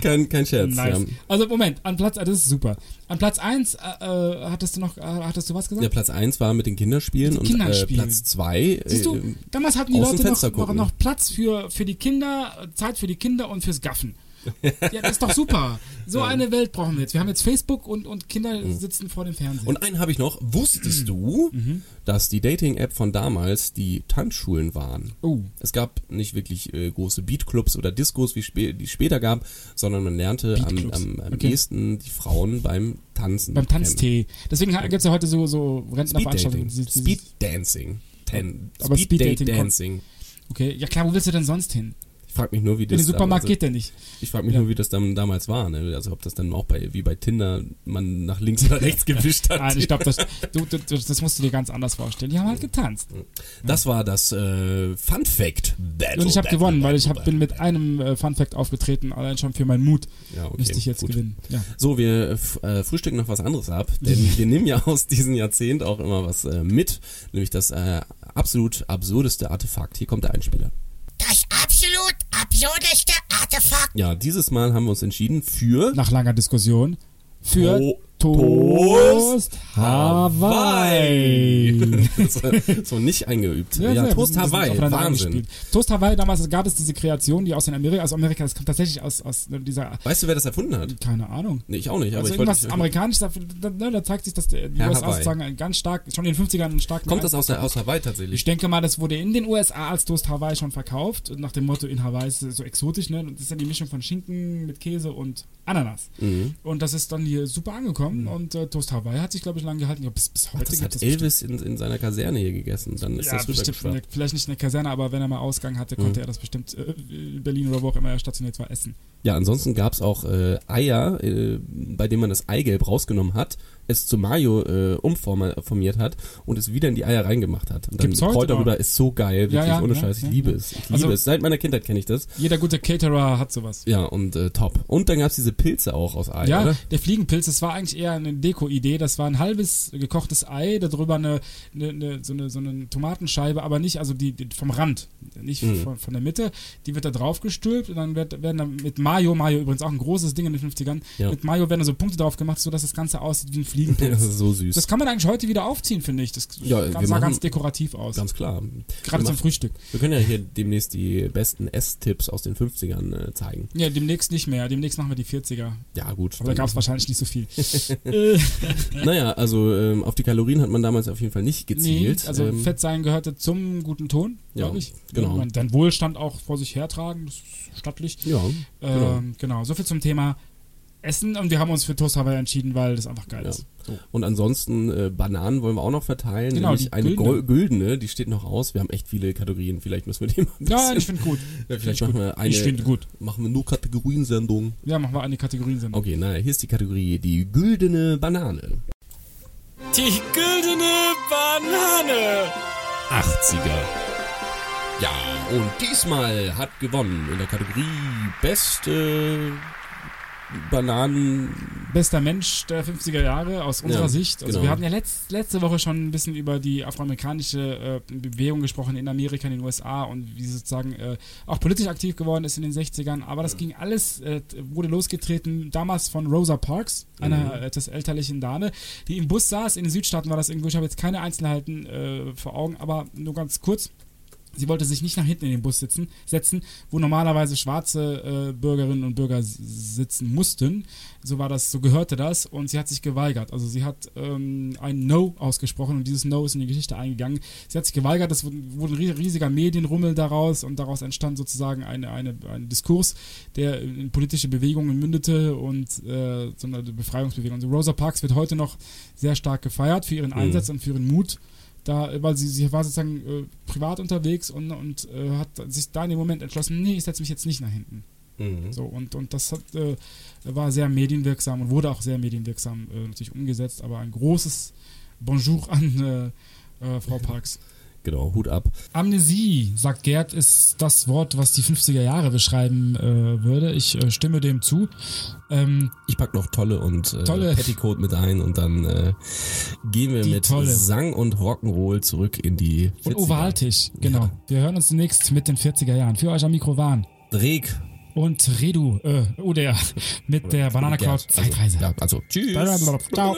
Kein, kein Scherz. Nice. Ja. Also Moment, an Platz, das ist super. An Platz 1 äh, äh, hattest du noch, äh, hattest du was gesagt? Der Platz 1 war mit den Kinderspielen Mit den und äh, Kinderspielen. Platz 2 Siehst du, äh, damals hatten die Leute noch, noch, noch Platz für, für die Kinder, äh, Zeit für die Kinder und fürs Gaffen. ja, das ist doch super. So eine Welt brauchen wir jetzt. Wir haben jetzt Facebook und, und Kinder sitzen vor dem Fernsehen. Und einen habe ich noch. Wusstest du, Mhm. dass die Dating-App von damals die Tanzschulen waren? oh, Es gab nicht wirklich äh, große Beatclubs oder Discos, wie spä die es später gab, sondern man lernte am, am, am Okay. ehesten die Frauen beim Tanzen. beim. Tanztee. Deswegen gibt es ja heute so, so Rentnerveranstaltungen. Speed Dancing. Ten, Aber Speed, Speed Dating Dancing. Okay, ja klar, wo willst du denn sonst hin? Ich frage mich nur, wie In das den Supermarkt damals- geht der nicht. Ich frage mich Ja. nur, wie das dann damals war. Ne? Also ob das dann auch bei wie bei Tinder man nach links oder rechts gewischt hat. Nein, ich glaube, das, du, du, das musst du dir ganz anders vorstellen. Die haben halt getanzt. Das war das äh, Fun Fact Battle. Und ich habe gewonnen, weil ich hab, bin mit einem äh, Fun Fact aufgetreten, allein schon für meinen Mut Ja, okay, müsste ich jetzt gut. gewinnen. Ja. So, wir äh, frühstücken noch was anderes ab, denn wir nehmen ja aus diesem Jahrzehnt auch immer was äh, mit, nämlich das äh, absolut absurdeste Artefakt. Hier kommt der Einspieler. Absolut absurdeste Artefakt. Ja, dieses Mal haben wir uns entschieden für Nach langer Diskussion für To- Toast Hawaii. so, nicht eingeübt. Ja, sehr, Toast Hawaii, Wahnsinn. eingespielt. Toast Hawaii, damals gab es diese Kreation, die aus den Amerika, aus Amerika, das kommt tatsächlich aus, aus dieser, Weißt du, wer das erfunden hat? keine Ahnung. Nee, ich auch nicht, aber Also ich irgendwas wollte... amerikanisch, da, da, da zeigt sich, dass die Herr USA sozusagen ganz stark, schon in den 50ern einen starken Kommt das aus, der, aus Hawaii tatsächlich? Ich denke mal, das wurde in den USA als Toast Hawaii schon verkauft. Nach dem Motto, in Hawaii ist es so exotisch, ne? Und Das ist ja die Mischung von Schinken mit Käse und Ananas. Mhm. Und das ist dann hier super angekommen. Und äh, Toast Hawaii hat sich, glaube ich, lange gehalten. Ja, bis, bis heute Das hat es Elvis in, in seiner Kaserne hier gegessen. Dann ist ja, das bestimmt. Vielleicht nicht in der Kaserne, aber wenn er mal Ausgang hatte, Mhm. konnte er das bestimmt äh, in Berlin oder wo auch immer er stationiert war, essen. Ja, ansonsten gab's auch äh, Eier, äh, bei denen man das Eigelb rausgenommen hat, es zu Mayo äh, umformiert hat und es wieder in die Eier reingemacht hat. Und dann Gibt's heute darüber noch? ist so geil, wirklich Ja, ja, ohne ja, Scheiß. Ich liebe es. Ich Also- liebe es. Seit meiner Kindheit kenne ich das. Jeder gute Caterer hat sowas. Ja, und äh, top. Und dann gab's diese Pilze auch aus Ei, Ja, oder? der Fliegenpilz, das war eigentlich eher eine Deko-Idee. Das war ein halbes gekochtes Ei, darüber eine, eine, eine, so, eine so eine Tomatenscheibe, aber nicht, also die, die vom Rand, nicht Mhm. von, von der Mitte. Die wird da drauf gestülpt und dann wird, werden dann mit Mayo, Mayo übrigens auch ein großes Ding in den 50ern, Ja. mit Mayo werden da so Punkte drauf gemacht, sodass das Ganze aussieht wie ein Das Fliegenpilz. ist so süß. Das kann man eigentlich heute wieder aufziehen, finde ich. Das Ja, sah machen- ganz dekorativ aus. Ganz klar. Gerade wir, zum machen- Frühstück. wir können ja hier demnächst die besten Esstipps aus den 50ern äh, zeigen. Ja, demnächst nicht mehr. Demnächst machen wir die 40er. Ja, gut. Aber da gab es wahrscheinlich nicht so viel. Naja, also ähm, auf die Kalorien hat man damals auf jeden Fall nicht gezielt. Nee, also ähm, Fett sein gehörte zum guten Ton, Ja, glaube ich. genau. Man dein Wohlstand auch vor sich hertragen, das ist stattlich. Ja, genau. Ähm, genau, so viel zum Thema Essen und wir haben uns für Toast Hawaii entschieden, weil das einfach geil Ja. ist. So. Und ansonsten äh, Bananen wollen wir auch noch verteilen. Genau, nämlich die eine güldene. güldene. die steht noch aus. Wir haben echt viele Kategorien. Vielleicht müssen wir die mal ein bisschen. Ja, ich finde gut. Ja, Find vielleicht ich machen gut. wir eine. Ich finde gut. Machen wir nur Kategoriensendung. Ja, machen wir eine Kategoriensendung. Okay, na, hier ist die Kategorie die güldene Banane. Die güldene Banane. 80er. Ja, und diesmal hat gewonnen in der Kategorie beste Bananen. Bester Mensch der 50er Jahre aus unserer Ja, Sicht. Also genau. wir hatten ja letzt, letzte Woche schon ein bisschen über die afroamerikanische äh, Bewegung gesprochen in Amerika, in den USA und wie sie sozusagen äh, auch politisch aktiv geworden ist in den 60ern. Aber das ging alles, äh, wurde losgetreten damals von Rosa Parks, einer etwas elterlichen Dame, die im Bus saß. In den Südstaaten war das irgendwo, ich habe jetzt keine Einzelheiten äh, vor Augen, aber nur ganz kurz. Sie wollte sich nicht nach hinten in den Bus sitzen, setzen, wo normalerweise schwarze äh, Bürgerinnen und Bürger sitzen mussten. So war das, so gehörte das und sie hat sich geweigert. Also sie hat ähm, ein No ausgesprochen und dieses No ist in die Geschichte eingegangen. Sie hat sich geweigert, es wurde, wurde ein ries- riesiger Medienrummel daraus und daraus entstand sozusagen eine, eine, ein Diskurs, der in politische Bewegungen mündete und äh, so eine Befreiungsbewegung. Also Rosa Parks wird heute noch sehr stark gefeiert für ihren Einsatz und für ihren Mut da, weil sie, sie war sozusagen äh, privat unterwegs und, und äh, hat sich da in dem Moment entschlossen, nee, ich setze mich jetzt nicht nach hinten. So, und, und das hat, äh, war sehr medienwirksam und wurde auch sehr medienwirksam äh, natürlich umgesetzt, aber ein großes Bonjour an äh, äh, Frau Parks. Genau, Hut ab. Amnesie, sagt Gerd, ist das Wort, was die 50er Jahre beschreiben äh, würde. Ich äh, stimme dem zu. Ähm, Ich pack noch Tolle und äh, Tolle. Petticoat mit ein und dann äh, gehen wir Die mit Tolle. Sang und Rock'n'Roll zurück in die 40er. und Ovaltisch, genau. Ja. Wir hören uns demnächst mit den 40er Jahren. Für euch am Mikro waren Dreg. und Redu, äh, oder mit der Banana Cloud. Also, Zeitreise. ja, also tschüss. Ciao.